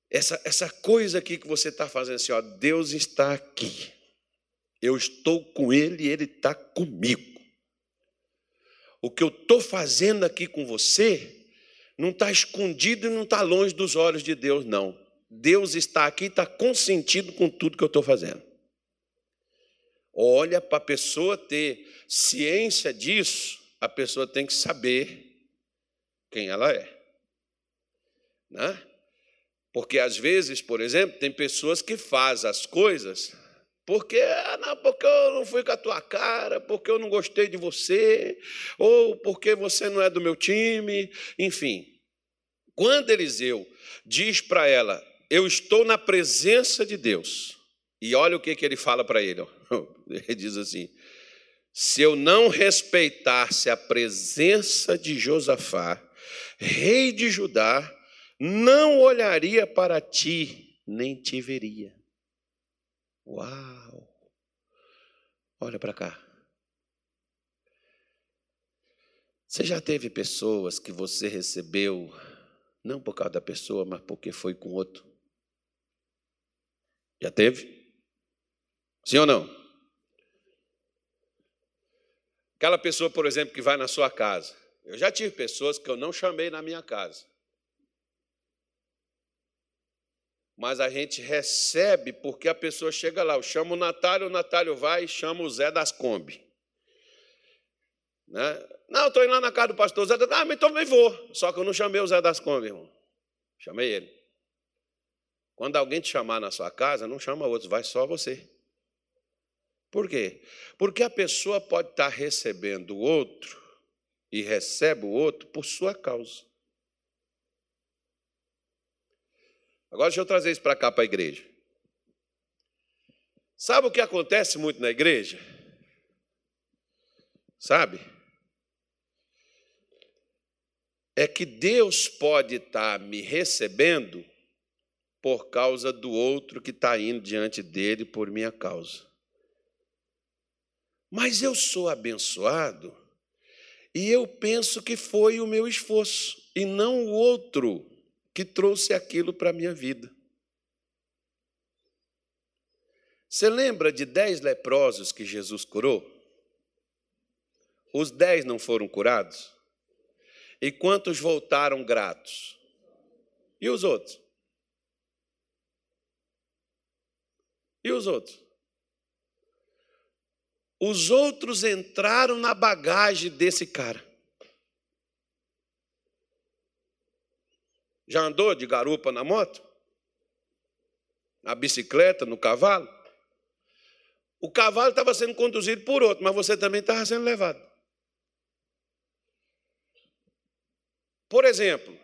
Essa, essa coisa aqui que você está fazendo assim, ó, Deus está aqui. Eu estou com Ele Ele está comigo. O que eu estou fazendo aqui com você não está escondido e não está longe dos olhos de Deus, não. Deus está aqui e está consentido com tudo que eu estou fazendo. Olha, para a pessoa ter ciência disso, a pessoa tem que saber quem ela é. Né? Porque às vezes, por exemplo, tem pessoas que fazem as coisas porque, ah, não, porque eu não fui com a tua cara, porque eu não gostei de você, ou porque você não é do meu time, enfim. Quando Eliseu diz para ela, eu estou na presença de Deus, e olha o que, que ele fala para ele, ele diz assim: se eu não respeitasse a presença de Josafá, rei de Judá, não olharia para ti, nem te veria. Uau! Olha para cá. Você já teve pessoas que você recebeu, não por causa da pessoa, mas porque foi com outro? Já teve? Sim ou não? Aquela pessoa, por exemplo, que vai na sua casa. Eu já tive pessoas que eu não chamei na minha casa. Mas a gente recebe porque a pessoa chega lá. Eu chamo o Natália, o Natália vai chama o Zé das Kombi. Né? Não, estou indo lá na casa do pastor Zé. Ah, mas também vou. Só que eu não chamei o Zé das Kombi, irmão. Chamei ele. Quando alguém te chamar na sua casa, não chama outros, vai só você. Por quê? Porque a pessoa pode estar recebendo o outro e recebe o outro por sua causa. Agora deixa eu trazer isso para cá, para a igreja. Sabe o que acontece muito na igreja? Sabe? É que Deus pode estar me recebendo por causa do outro que está indo diante dele por minha causa. Mas eu sou abençoado e eu penso que foi o meu esforço e não o outro que trouxe aquilo para a minha vida. Você lembra de dez leprosos que Jesus curou? Os dez não foram curados? E quantos voltaram gratos? E os outros? E os outros? Os outros entraram na bagagem desse cara. Já andou de garupa na moto? Na bicicleta, no cavalo? O cavalo estava sendo conduzido por outro, mas você também estava sendo levado. Por exemplo,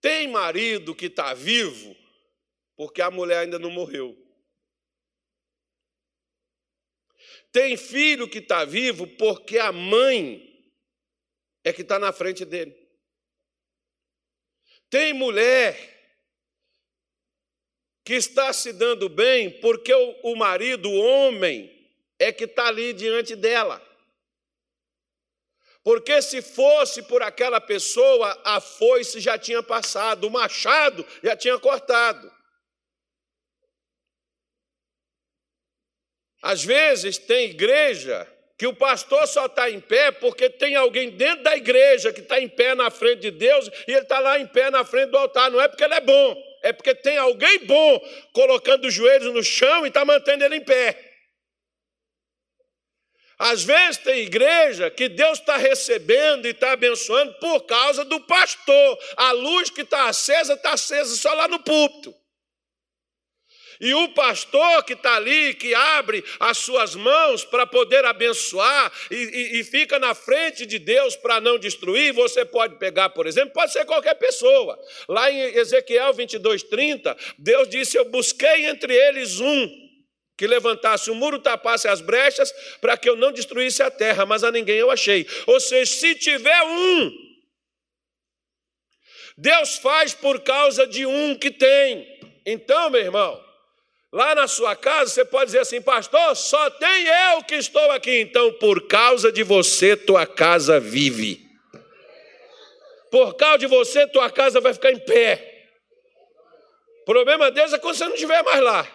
tem marido que está vivo porque a mulher ainda não morreu. Tem filho que está vivo porque a mãe é que está na frente dele. Tem mulher que está se dando bem porque o, o marido, o homem, é que está ali diante dela. Porque se fosse por aquela pessoa, a foice já tinha passado, o machado já tinha cortado. Às vezes tem igreja que o pastor só está em pé porque tem alguém dentro da igreja que está em pé na frente de Deus e ele está lá em pé na frente do altar. Não é porque ele é bom, é porque tem alguém bom colocando os joelhos no chão e está mantendo ele em pé. Às vezes tem igreja que Deus está recebendo e está abençoando por causa do pastor. A luz que está acesa, está acesa só lá no púlpito. E o pastor que está ali, que abre as suas mãos para poder abençoar e, e, e, fica na frente de Deus para não destruir, você pode pegar, por exemplo, pode ser qualquer pessoa. Lá em Ezequiel 22, 30, Deus disse: Eu busquei entre eles um que levantasse o muro, tapasse as brechas, para que eu não destruísse a terra, mas a ninguém eu achei. Ou seja, se tiver um, Deus faz por causa de um que tem. Então, meu irmão, Lá na sua casa, você pode dizer assim, pastor, só tem eu que estou aqui. Então, por causa de você, tua casa vive. Por causa de você, tua casa vai ficar em pé. O problema Deus é quando você não estiver mais lá.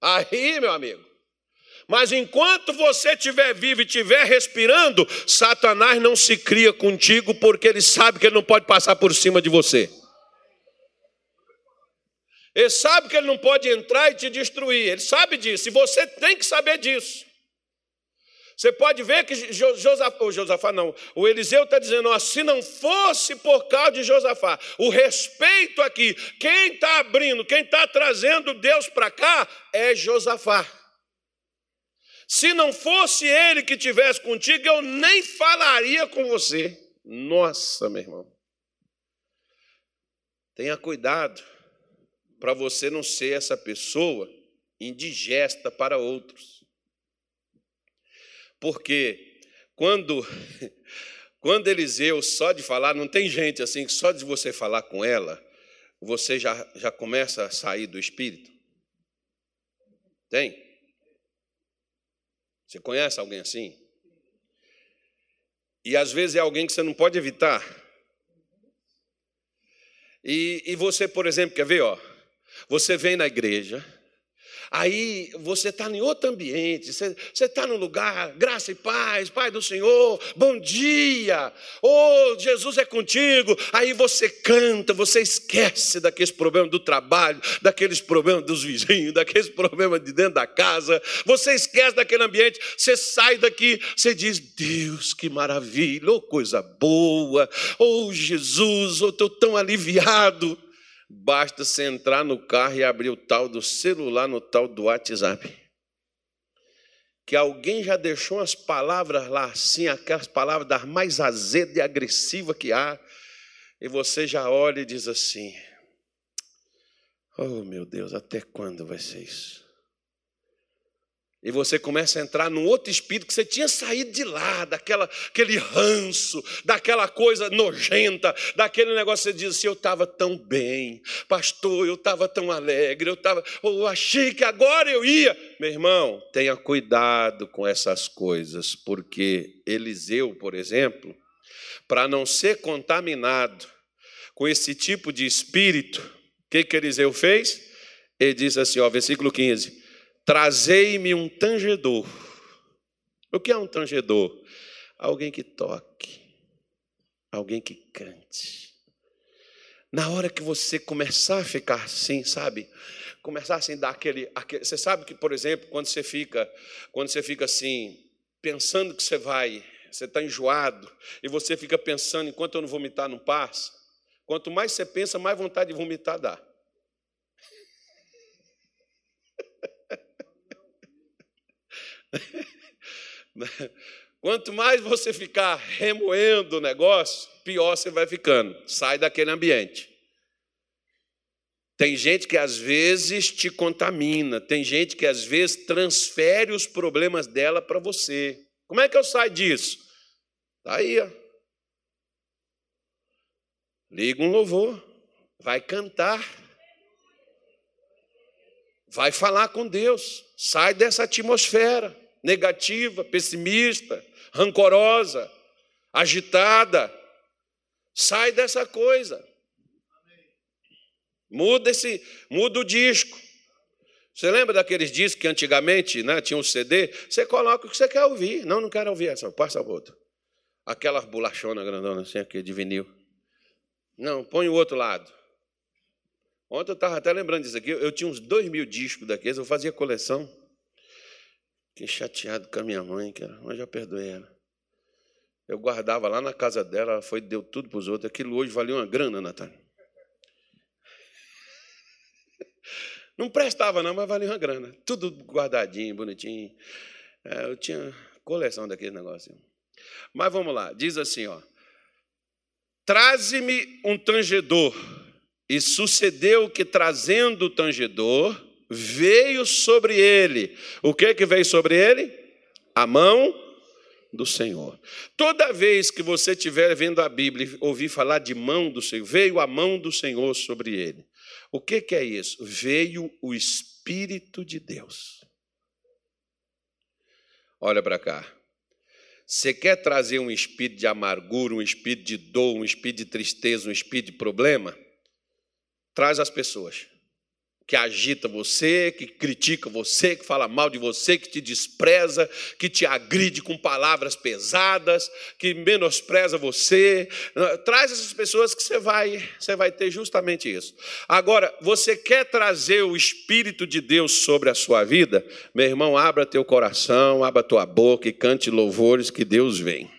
Aí, meu amigo. Mas enquanto você estiver vivo e estiver respirando, Satanás não se cria contigo porque ele sabe que ele não pode passar por cima de você. Ele sabe que ele não pode entrar e te destruir. Ele sabe disso. E você tem que saber disso. Você pode ver que Josafá, Josafá não, o Eliseu está dizendo: ó, se não fosse por causa de Josafá, o respeito aqui, quem está abrindo, quem está trazendo Deus para cá é Josafá. Se não fosse ele que tivesse contigo, eu nem falaria com você. Nossa, meu irmão. Tenha cuidado para você não ser essa pessoa indigesta para outros. Porque quando quando Eliseu só de falar, não tem gente assim que só de você falar com ela, você já, já começa a sair do espírito? Tem? Você conhece alguém assim? E às vezes é alguém que você não pode evitar. E, e você, por exemplo, quer ver, ó? Você vem na igreja, aí você está em outro ambiente, você está no lugar, graça e paz, Pai do Senhor, bom dia, oh, Jesus é contigo. Aí você canta, você esquece daqueles problemas do trabalho, daqueles problemas dos vizinhos, daqueles problemas de dentro da casa, você esquece daquele ambiente, você sai daqui, você diz: Deus, que maravilha, oh, coisa boa, oh, Jesus, oh, estou tão aliviado. Basta você entrar no carro e abrir o tal do celular no tal do WhatsApp. Que alguém já deixou as palavras lá assim, aquelas palavras das mais azedas e agressivas que há, e você já olha e diz assim: Oh meu Deus, até quando vai ser isso? E você começa a entrar num outro espírito que você tinha saído de lá, daquela, aquele ranço, daquela coisa nojenta, daquele negócio que você diz assim: eu estava tão bem, pastor, eu estava tão alegre, eu estava, eu achei que agora eu ia. Meu irmão, tenha cuidado com essas coisas, porque Eliseu, por exemplo, para não ser contaminado com esse tipo de espírito, o que, que Eliseu fez? ele diz assim, ó, versículo 15: Trazei-me um tangedor. O que é um tangedor? Alguém que toque, alguém que cante. Na hora que você começar a ficar assim, sabe? Começar assim, dar aquele, aquele. Você sabe que, por exemplo, quando você fica, quando você fica assim, pensando que você vai, você está enjoado, e você fica pensando, enquanto eu não vomitar, não passa. Quanto mais você pensa, mais vontade de vomitar dá. Quanto mais você ficar remoendo o negócio, pior você vai ficando. Sai daquele ambiente. Tem gente que às vezes te contamina, tem gente que às vezes transfere os problemas dela para você. Como é que eu saio disso? Está aí, ó. Liga um louvor, vai cantar, vai falar com Deus, sai dessa atmosfera negativa, pessimista, rancorosa, agitada. Sai dessa coisa. Muda esse, muda o disco. Você lembra daqueles discos que antigamente né, tinha um CD? Você coloca o que você quer ouvir. Não, não quero ouvir essa, passa a outra. Aquela bolachona grandona assim, aqui de vinil. Não, põe o outro lado. Ontem eu estava até lembrando disso aqui. Eu tinha uns dois mil discos daqueles, eu fazia coleção. Fiquei chateado com a minha mãe, cara, mas já perdoei ela. Eu guardava lá na casa dela, ela foi deu tudo para os outros. Aquilo hoje valia uma grana, Natália. Não prestava, não, mas valia uma grana. Tudo guardadinho, bonitinho. É, eu tinha coleção daquele negócio. Mas vamos lá, diz assim, ó. Traze-me um tangedor. E sucedeu que, trazendo o tangedor, veio sobre ele. O que que veio sobre ele? A mão do Senhor. Toda vez que você estiver vendo a Bíblia e ouvir falar de mão do Senhor, veio a mão do Senhor sobre ele. O que, que é isso? Veio o Espírito de Deus. Olha para cá. Você quer trazer um espírito de amargura, um espírito de dor, um espírito de tristeza, um espírito de problema? Traz as pessoas que agita você, que critica você, que fala mal de você, que te despreza, que te agride com palavras pesadas, que menospreza você. Traz essas pessoas que você vai, você vai ter justamente isso. Agora, você quer trazer o Espírito de Deus sobre a sua vida? Meu irmão, abra teu coração, abra tua boca e cante louvores que Deus vem.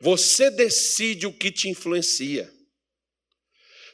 Você decide o que te influencia.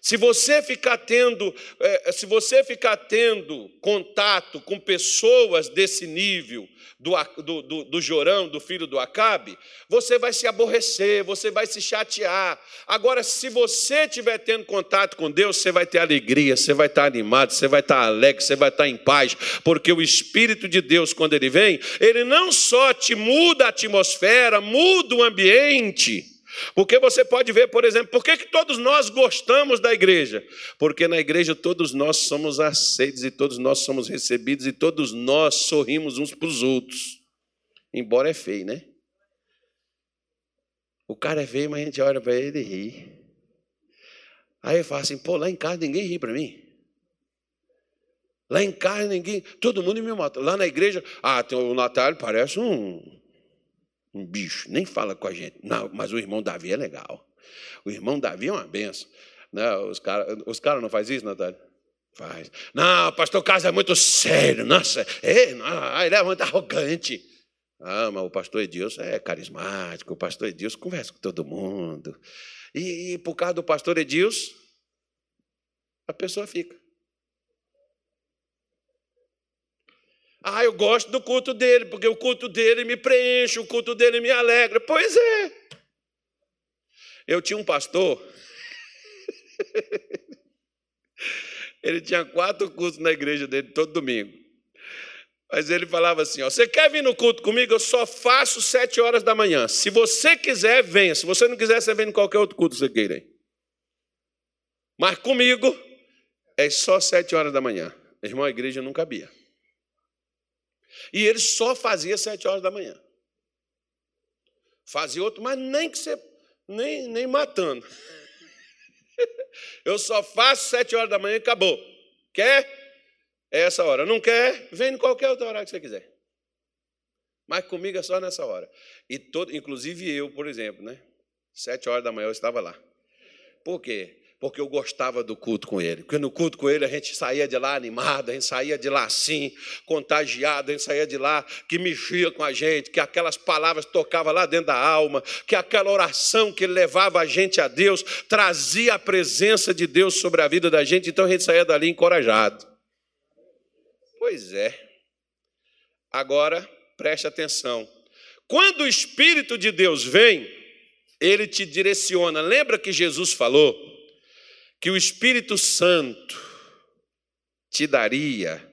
Se você ficar tendo, é, se você ficar tendo contato com pessoas desse nível, do, do, do, do Jorão, do filho do Acabe, você vai se aborrecer, você vai se chatear. Agora, se você estiver tendo contato com Deus, você vai ter alegria, você vai estar animado, você vai estar alegre, você vai estar em paz, porque o Espírito de Deus, quando ele vem, ele não só te muda a atmosfera, muda o ambiente, porque você pode ver, por exemplo, por que, que todos nós gostamos da igreja? Porque na igreja todos nós somos aceitos e todos nós somos recebidos e todos nós sorrimos uns para os outros. Embora é feio, né? O cara é feio, mas a gente olha para ele e ri. Aí eu falo assim, pô, lá em casa ninguém ri para mim. Lá em casa ninguém, todo mundo me mata. Lá na igreja, ah, tem o Natal parece um um bicho, nem fala com a gente. Não, mas o irmão Davi é legal. O irmão Davi é uma benção. Não, os caras os cara não fazem isso, Natália? Faz. Não, pastor Carlos é muito sério. Nossa, é, não, ele é muito arrogante. Ah, mas o pastor Edilson é carismático. O pastor Edilson conversa com todo mundo. E, e por causa do pastor Edilson, a pessoa fica. Ah, eu gosto do culto dele, porque o culto dele me preenche, o culto dele me alegra. Pois é. Eu tinha um pastor, ele tinha quatro cultos na igreja dele todo domingo. Mas ele falava assim: ó, você quer vir no culto comigo? Eu só faço sete horas da manhã. Se você quiser, venha. Se você não quiser, você vem em qualquer outro culto que você queira. Mas comigo é só sete horas da manhã. Irmão, a igreja não cabia. E ele só fazia sete horas da manhã. Fazia outro, mas nem que você, nem, nem matando. Eu só faço sete horas da manhã e acabou. Quer? É essa hora. Não quer? Vem em qualquer outra hora que você quiser. Mas comigo é só nessa hora. E todo, inclusive eu, por exemplo, né? Sete horas da manhã eu estava lá. Por quê? Porque eu gostava do culto com ele. Porque no culto com ele a gente saía de lá animado, a gente saía de lá assim, contagiado, a gente saía de lá que mexia com a gente, que aquelas palavras tocavam lá dentro da alma, que aquela oração que levava a gente a Deus trazia a presença de Deus sobre a vida da gente, então a gente saía dali encorajado. Pois é. Agora, preste atenção. Quando o Espírito de Deus vem, ele te direciona. Lembra que Jesus falou? Que o Espírito Santo te daria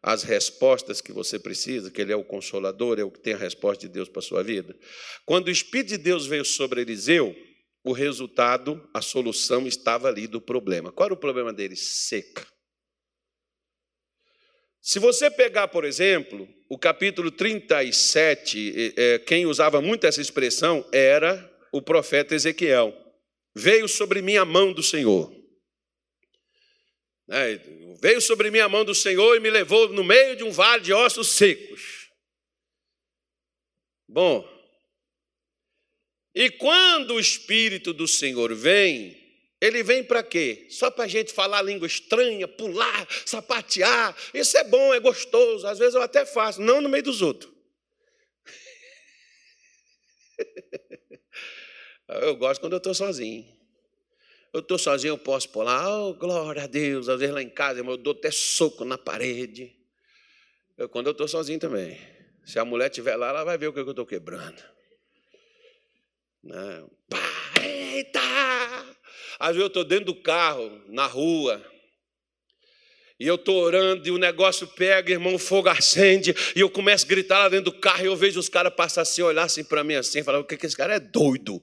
as respostas que você precisa, que ele é o consolador, é o que tem a resposta de Deus para a sua vida. Quando o Espírito de Deus veio sobre Eliseu, o resultado, a solução estava ali do problema. Qual era o problema dele? Seca. Se você pegar, por exemplo, o capítulo 37, é, quem usava muito essa expressão era o profeta Ezequiel veio sobre mim a mão do Senhor. É, veio sobre mim a mão do Senhor e me levou no meio de um vale de ossos secos. Bom, e quando o Espírito do Senhor vem, ele vem para quê? Só para a gente falar língua estranha, pular, sapatear. Isso é bom, é gostoso. Às vezes eu até faço, não no meio dos outros. Eu gosto quando eu estou sozinho. Eu estou sozinho, eu posso pular, oh, glória a Deus. Às vezes lá em casa, eu dou até soco na parede. Eu, quando eu estou sozinho também. Se a mulher estiver lá, ela vai ver o que eu estou quebrando. Não. Pá, eita! Às vezes eu estou dentro do carro, na rua, e eu estou orando e o negócio pega, irmão, o fogo acende, e eu começo a gritar lá dentro do carro, e eu vejo os caras passar assim, olhar assim para mim assim, falar, o que, que esse cara é doido?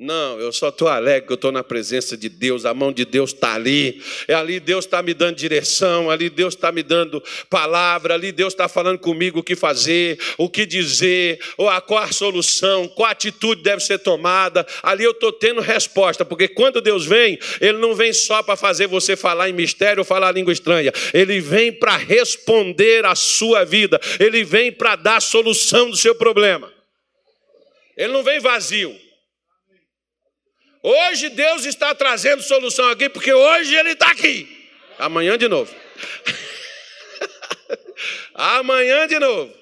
Não, eu só estou alegre que eu estou na presença de Deus, a mão de Deus está ali, é ali Deus está me dando direção, ali Deus está me dando palavra, ali Deus está falando comigo o que fazer, o que dizer, ou a, qual a solução, qual atitude deve ser tomada, ali eu estou tendo resposta, porque quando Deus vem, Ele não vem só para fazer você falar em mistério ou falar língua estranha, Ele vem para responder a sua vida, Ele vem para dar a solução do seu problema, Ele não vem vazio. Hoje Deus está trazendo solução aqui, porque hoje Ele está aqui. Amanhã de novo. Amanhã de novo.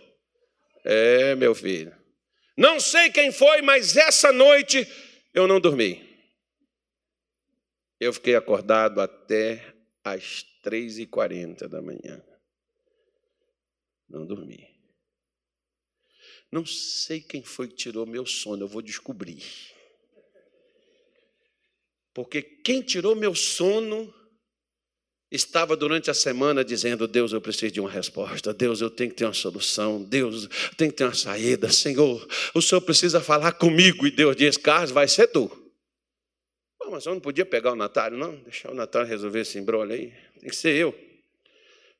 É, meu filho. Não sei quem foi, mas essa noite eu não dormi. Eu fiquei acordado até e quarenta da manhã. Não dormi. Não sei quem foi que tirou meu sono, eu vou descobrir. Porque quem tirou meu sono estava durante a semana dizendo: Deus, eu preciso de uma resposta. Deus, eu tenho que ter uma solução. Deus, tem que ter uma saída. Senhor, o Senhor precisa falar comigo. E Deus diz: Carlos, vai ser tu. Pô, mas eu não podia pegar o Natário, não? Deixar o Natário resolver esse embrolho aí. Tem que ser eu.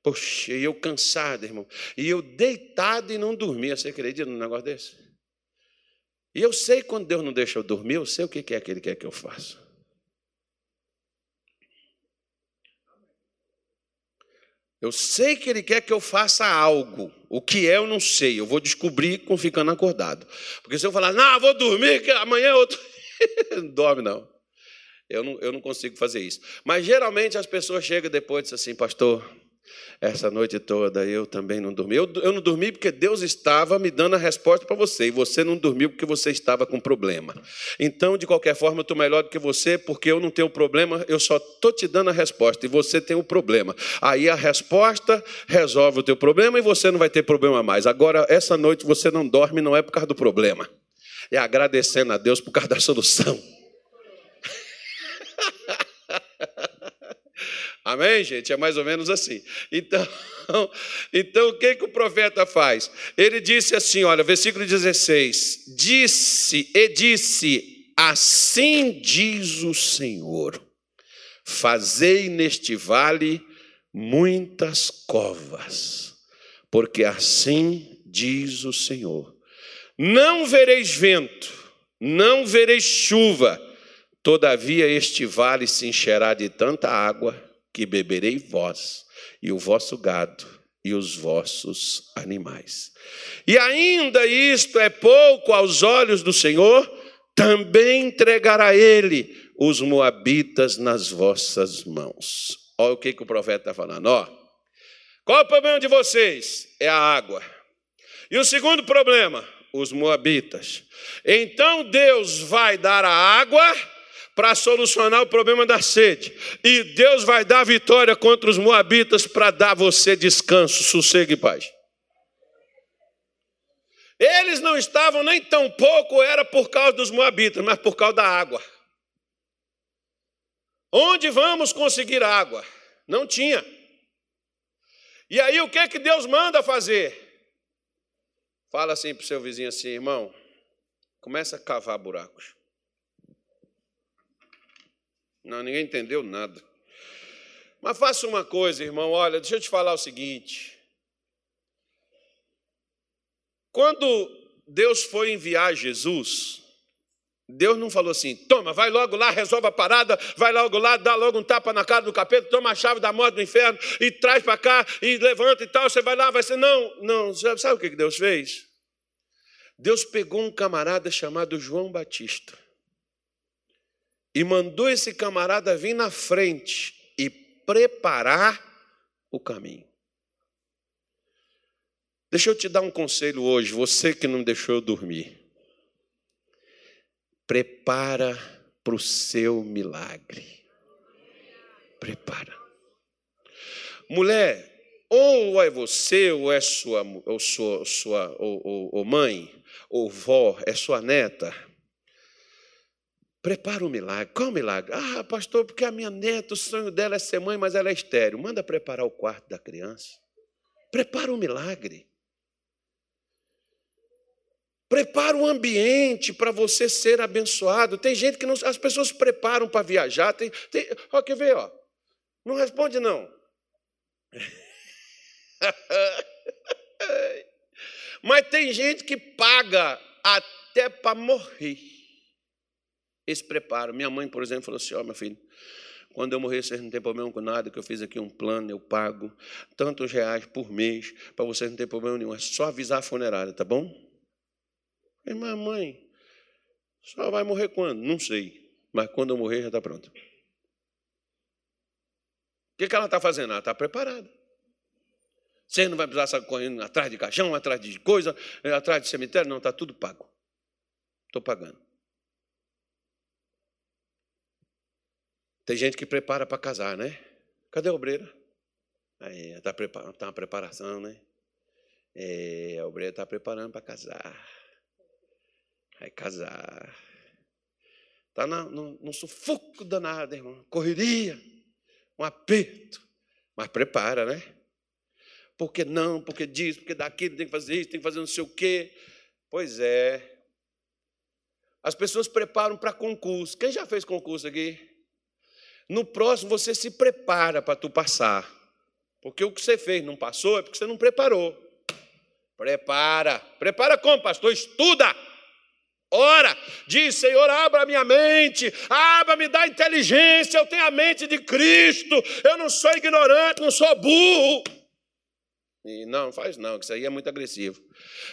Poxa, e eu cansado, irmão. E eu deitado e não dormia. Você acredita num negócio desse? E eu sei quando Deus não deixa eu dormir, eu sei o que é que Ele quer que eu faça. Eu sei que ele quer que eu faça algo. O que é, eu não sei. Eu vou descobrir com ficando acordado. Porque se eu falar, não, vou dormir, que amanhã é outro. não dorme, não. Eu, não. eu não consigo fazer isso. Mas geralmente as pessoas chegam depois e dizem assim, pastor, essa noite toda eu também não dormi. Eu, eu não dormi porque Deus estava me dando a resposta para você, e você não dormiu porque você estava com problema. Então, de qualquer forma, eu estou melhor do que você, porque eu não tenho problema, eu só estou te dando a resposta, e você tem o um problema. Aí a resposta resolve o teu problema e você não vai ter problema mais. Agora, essa noite você não dorme, não é por causa do problema, é agradecendo a Deus por causa da solução. Amém, gente? É mais ou menos assim. Então, então o que, que o profeta faz? Ele disse assim: olha, versículo 16: Disse e disse, assim diz o Senhor: Fazei neste vale muitas covas, porque assim diz o Senhor: Não vereis vento, não vereis chuva, todavia este vale se encherá de tanta água que beberei vós e o vosso gado e os vossos animais. E ainda isto é pouco aos olhos do Senhor, também entregará ele os moabitas nas vossas mãos. Olha o que, que o profeta está falando. Ó, qual o problema de vocês? É a água. E o segundo problema, os moabitas. Então Deus vai dar a água para solucionar o problema da sede. E Deus vai dar vitória contra os moabitas para dar você descanso, sossego e paz. Eles não estavam nem tão pouco, era por causa dos moabitas, mas por causa da água. Onde vamos conseguir água? Não tinha. E aí o que que Deus manda fazer? Fala assim para o seu vizinho assim, irmão, começa a cavar buracos. Não, ninguém entendeu nada. Mas faça uma coisa, irmão, olha, deixa eu te falar o seguinte. Quando Deus foi enviar Jesus, Deus não falou assim: toma, vai logo lá, resolve a parada, vai logo lá, dá logo um tapa na cara do capeta, toma a chave da morte do inferno e traz para cá e levanta e tal. Você vai lá, vai ser. Não, não, sabe o que Deus fez? Deus pegou um camarada chamado João Batista e mandou esse camarada vir na frente e preparar o caminho. Deixa eu te dar um conselho hoje, você que não deixou eu dormir. Prepara para o seu milagre. Prepara. Mulher, ou é você, ou é sua, ou sua, sua ou, ou, ou mãe, ou vó, é sua neta Prepara o um milagre. Qual o milagre? Ah, pastor, porque a minha neta, o sonho dela é ser mãe, mas ela é estéreo. Manda preparar o quarto da criança. Prepara o um milagre. Prepara o um ambiente para você ser abençoado. Tem gente que não. As pessoas preparam para viajar. Tem, tem, ó, quer ver? Ó. Não responde, não. Mas tem gente que paga até para morrer esse preparo. Minha mãe, por exemplo, falou assim: Ó, oh, meu filho, quando eu morrer, vocês não têm problema com nada, que eu fiz aqui um plano, eu pago tantos reais por mês, para vocês não terem problema nenhum. É só avisar a funerária, tá bom? Mas mãe, só vai morrer quando? Não sei. Mas quando eu morrer, já está pronto. O que, que ela está fazendo? Ela está preparada. Você não vai precisar sair correndo atrás de caixão, atrás de coisa, atrás de cemitério, não, está tudo pago. Estou pagando. Tem gente que prepara para casar, né? Cadê a obreira? Aí, está tá uma preparação, né? É, a obreira está preparando para casar. Vai casar. Está no sufoco danado, irmão. Correria, um aperto. Mas prepara, né? Porque não, porque diz, porque daquilo tem que fazer isso, tem que fazer não sei o quê. Pois é. As pessoas preparam para concurso. Quem já fez concurso aqui? No próximo você se prepara para tu passar. Porque o que você fez não passou é porque você não preparou. Prepara. Prepara como, pastor? Estuda. Ora, diz, Senhor, abra minha mente, abra, me dá inteligência, eu tenho a mente de Cristo, eu não sou ignorante, não sou burro. E não, faz não, que isso aí é muito agressivo.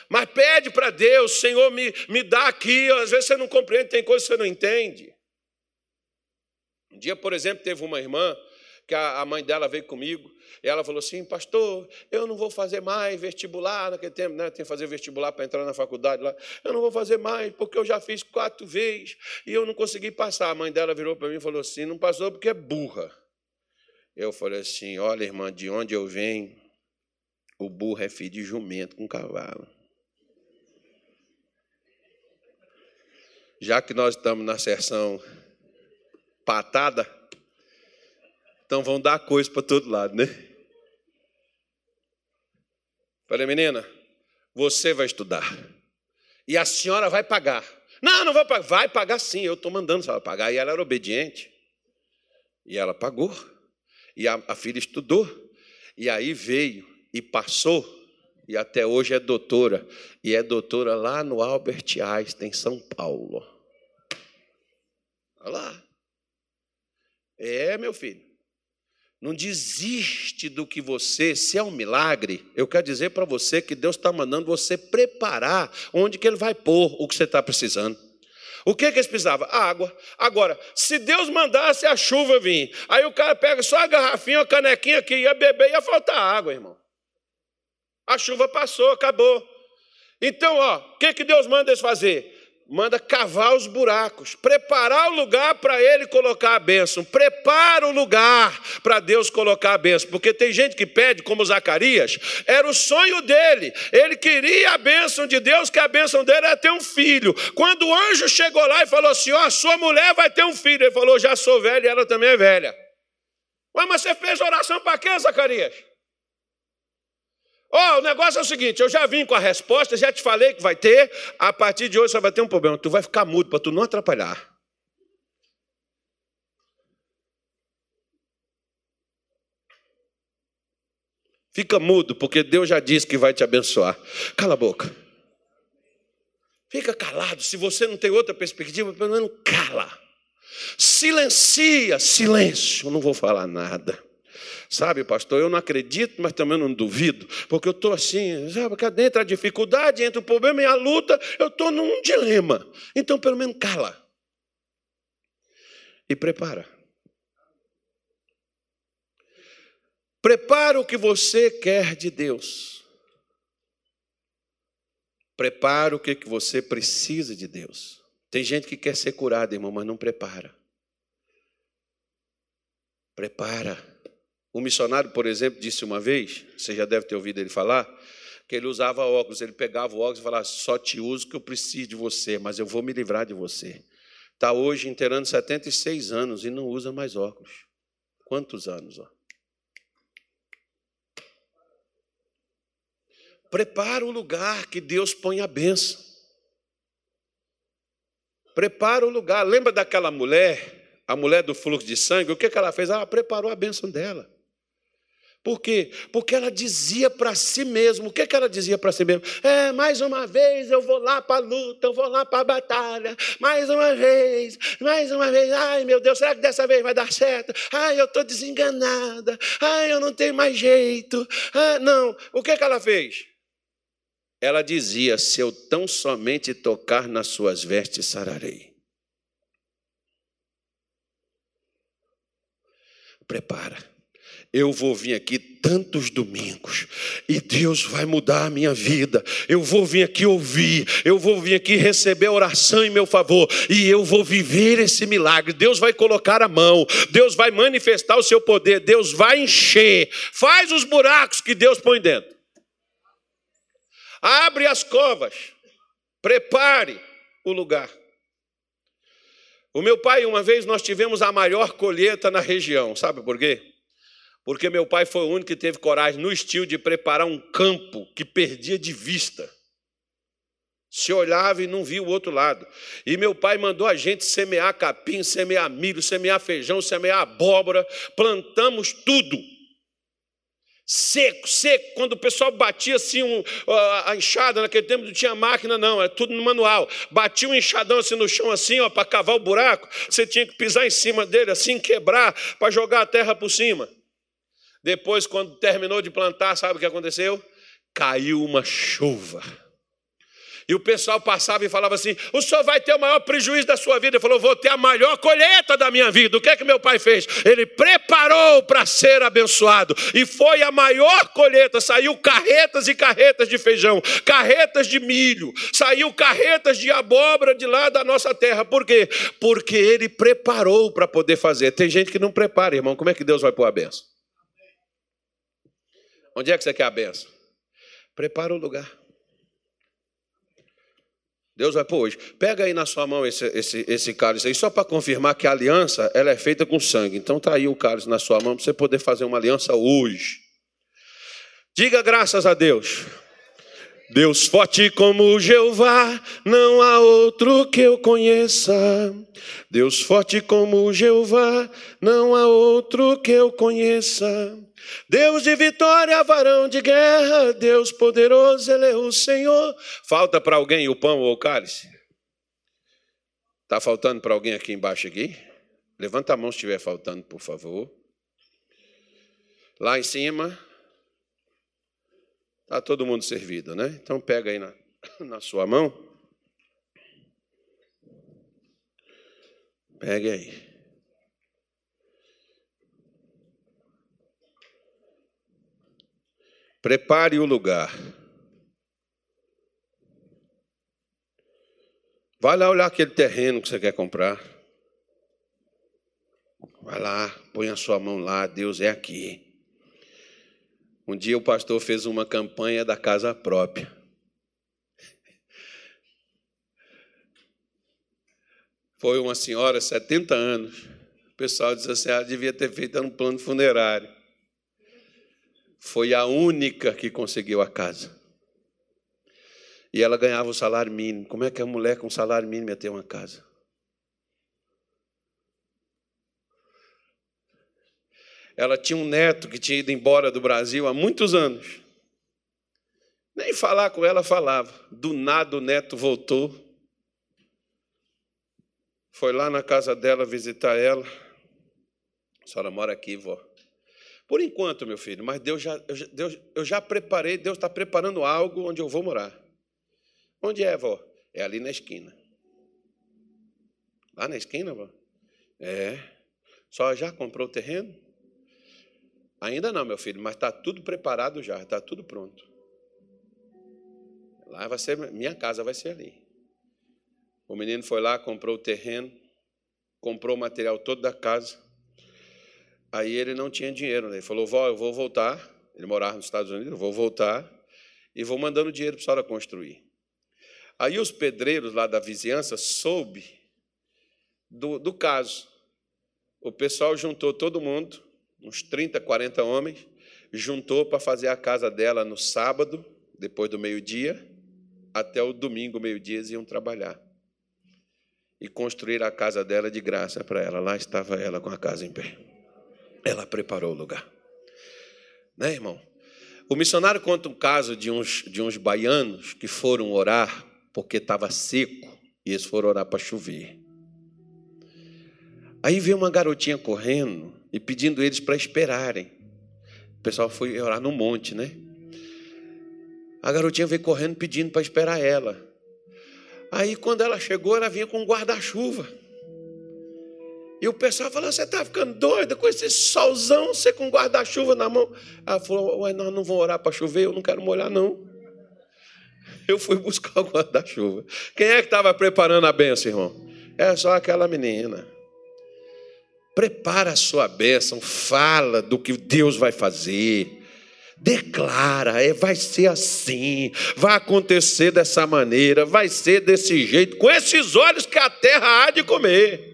Mas pede para Deus, Senhor, me, me dá aqui, às vezes você não compreende, tem coisas que você não entende. Um dia, por exemplo, teve uma irmã que a mãe dela veio comigo e ela falou assim: Pastor, eu não vou fazer mais vestibular. Naquele tempo, né, tem que fazer vestibular para entrar na faculdade lá. Eu não vou fazer mais porque eu já fiz quatro vezes e eu não consegui passar. A mãe dela virou para mim e falou assim: Não passou porque é burra. Eu falei assim: Olha, irmã, de onde eu venho, o burro é filho de jumento com cavalo. Já que nós estamos na sessão patada, então vão dar coisa para todo lado, né? Falei, menina, você vai estudar. E a senhora vai pagar. Não, não vou pagar. Vai pagar sim, eu estou mandando ela pagar. E ela era obediente. E ela pagou. E a, a filha estudou. E aí veio e passou. E até hoje é doutora. E é doutora lá no Albert Einstein, São Paulo. Olha lá. É, meu filho. Não desiste do que você, se é um milagre, eu quero dizer para você que Deus está mandando você preparar onde que Ele vai pôr o que você está precisando. O que, que eles precisavam? Água. Agora, se Deus mandasse a chuva vir, aí o cara pega só a garrafinha, a canequinha aqui, ia beber, ia faltar água, irmão. A chuva passou, acabou. Então, ó, o que, que Deus manda eles fazer? Manda cavar os buracos, preparar o lugar para ele colocar a bênção. Prepara o lugar para Deus colocar a bênção. Porque tem gente que pede, como Zacarias, era o sonho dele. Ele queria a bênção de Deus, que a bênção dele era ter um filho. Quando o anjo chegou lá e falou assim: Ó, oh, sua mulher vai ter um filho. Ele falou: Já sou velho e ela também é velha. Ué, mas você fez oração para quê, Zacarias? Ó, oh, o negócio é o seguinte: eu já vim com a resposta, já te falei que vai ter. A partir de hoje só vai ter um problema. Tu vai ficar mudo para tu não atrapalhar. Fica mudo, porque Deus já disse que vai te abençoar. Cala a boca. Fica calado. Se você não tem outra perspectiva, pelo menos cala. Silencia, silêncio. Eu não vou falar nada. Sabe, pastor, eu não acredito, mas também não duvido, porque eu estou assim, sabe, cadê entra a dificuldade, entra o problema e a luta, eu estou num dilema. Então, pelo menos, cala. E prepara. Prepara o que você quer de Deus. Prepara o que você precisa de Deus. Tem gente que quer ser curada, irmão, mas não prepara. Prepara. Um missionário, por exemplo, disse uma vez, você já deve ter ouvido ele falar, que ele usava óculos, ele pegava o óculos e falava: só te uso que eu preciso de você, mas eu vou me livrar de você. Está hoje inteirando 76 anos e não usa mais óculos. Quantos anos? Ó? Prepara o lugar que Deus põe a benção. Prepara o lugar. Lembra daquela mulher, a mulher do fluxo de sangue? O que, que ela fez? Ela preparou a bênção dela. Por quê? Porque ela dizia para si mesma, o que, que ela dizia para si mesma? É, mais uma vez eu vou lá para a luta, eu vou lá para a batalha, mais uma vez, mais uma vez, ai meu Deus, será que dessa vez vai dar certo? Ai, eu estou desenganada, ai, eu não tenho mais jeito. Ah, não, o que, que ela fez? Ela dizia: se eu tão somente tocar nas suas vestes, sararei. Prepara eu vou vir aqui tantos domingos e Deus vai mudar a minha vida. Eu vou vir aqui ouvir, eu vou vir aqui receber oração em meu favor e eu vou viver esse milagre. Deus vai colocar a mão, Deus vai manifestar o seu poder, Deus vai encher. Faz os buracos que Deus põe dentro. Abre as covas, prepare o lugar. O meu pai, uma vez, nós tivemos a maior colheita na região, sabe por quê? Porque meu pai foi o único que teve coragem no estilo de preparar um campo que perdia de vista. Se olhava e não via o outro lado. E meu pai mandou a gente semear capim, semear milho, semear feijão, semear abóbora, plantamos tudo. Seco, seco. Quando o pessoal batia assim um, a enxada, naquele tempo não tinha máquina, não, era tudo no manual. Batia um enxadão assim no chão, assim, ó, para cavar o buraco, você tinha que pisar em cima dele, assim, quebrar, para jogar a terra por cima. Depois, quando terminou de plantar, sabe o que aconteceu? Caiu uma chuva. E o pessoal passava e falava assim: o senhor vai ter o maior prejuízo da sua vida. Ele falou: vou ter a maior colheita da minha vida. O que é que meu pai fez? Ele preparou para ser abençoado. E foi a maior colheita. Saiu carretas e carretas de feijão, carretas de milho, saiu carretas de abóbora de lá da nossa terra. Por quê? Porque ele preparou para poder fazer. Tem gente que não prepara, irmão. Como é que Deus vai pôr a benção? Onde é que você quer a benção? Prepara o lugar. Deus vai pôr hoje. Pega aí na sua mão esse, esse, esse cálice aí, só para confirmar que a aliança ela é feita com sangue. Então tá aí o cálice na sua mão para você poder fazer uma aliança hoje. Diga graças a Deus. Deus forte como Jeová, não há outro que eu conheça. Deus forte como Jeová, não há outro que eu conheça. Deus de vitória, varão de guerra, Deus poderoso, Ele é o Senhor. Falta para alguém o pão ou o cálice? Está faltando para alguém aqui embaixo aqui? Levanta a mão se estiver faltando, por favor. Lá em cima, está todo mundo servido, né? Então pega aí na, na sua mão. Pegue aí. Prepare o lugar. Vai lá olhar aquele terreno que você quer comprar. Vai lá, põe a sua mão lá, Deus é aqui. Um dia o pastor fez uma campanha da casa própria. Foi uma senhora, 70 anos. O pessoal disse assim: ah, devia ter feito um plano funerário. Foi a única que conseguiu a casa. E ela ganhava o salário mínimo. Como é que a mulher com salário mínimo ia ter uma casa? Ela tinha um neto que tinha ido embora do Brasil há muitos anos. Nem falar com ela falava. Do nada o neto voltou. Foi lá na casa dela visitar ela. A senhora mora aqui, vó. Por enquanto, meu filho, mas Deus já, eu, Deus, eu já preparei, Deus está preparando algo onde eu vou morar. Onde é, vó? É ali na esquina. Lá na esquina, vó? É. Só já comprou o terreno? Ainda não, meu filho, mas está tudo preparado já, está tudo pronto. Lá vai ser, minha casa vai ser ali. O menino foi lá, comprou o terreno, comprou o material todo da casa. Aí ele não tinha dinheiro, né? ele falou: Vó, eu vou voltar. Ele morava nos Estados Unidos, eu vou voltar e vou mandando dinheiro para a senhora construir. Aí os pedreiros lá da vizinhança soube do, do caso. O pessoal juntou todo mundo, uns 30, 40 homens, juntou para fazer a casa dela no sábado, depois do meio-dia, até o domingo, meio-dia, eles iam trabalhar. E construir a casa dela de graça para ela. Lá estava ela com a casa em pé. Ela preparou o lugar. Né, irmão? O missionário conta um caso de uns, de uns baianos que foram orar porque estava seco e eles foram orar para chover. Aí veio uma garotinha correndo e pedindo eles para esperarem. O pessoal foi orar no monte, né? A garotinha veio correndo pedindo para esperar ela. Aí quando ela chegou, ela vinha com um guarda-chuva. E o pessoal falou: Você está ficando doida com esse solzão, você com guarda-chuva na mão? Ela falou: Ué, nós não vamos orar para chover, eu não quero molhar, não. Eu fui buscar o guarda-chuva. Quem é que estava preparando a benção, irmão? É só aquela menina. Prepara a sua bênção, fala do que Deus vai fazer. Declara, é, vai ser assim, vai acontecer dessa maneira, vai ser desse jeito, com esses olhos que a terra há de comer.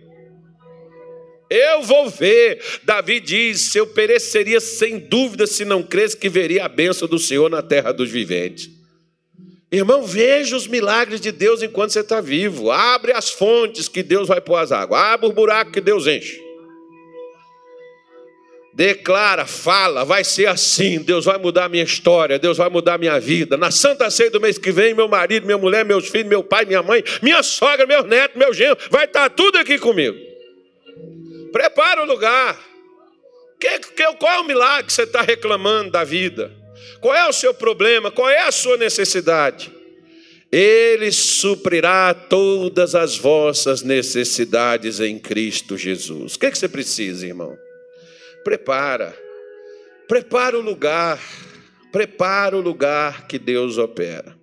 Eu vou ver. Davi diz: Eu pereceria sem dúvida se não cresce que veria a bênção do Senhor na terra dos viventes. Irmão, veja os milagres de Deus enquanto você está vivo. Abre as fontes que Deus vai pôr as águas. Abre o buraco que Deus enche declara, fala, vai ser assim, Deus vai mudar a minha história, Deus vai mudar a minha vida. Na Santa Ceia do mês que vem, meu marido, minha mulher, meus filhos, meu pai, minha mãe, minha sogra, meu neto, meu genro, vai estar tudo aqui comigo. Prepara o lugar. Que, que, qual é o milagre que você está reclamando da vida? Qual é o seu problema? Qual é a sua necessidade? Ele suprirá todas as vossas necessidades em Cristo Jesus. O que, que você precisa, irmão? Prepara. Prepara o lugar. Prepara o lugar que Deus opera.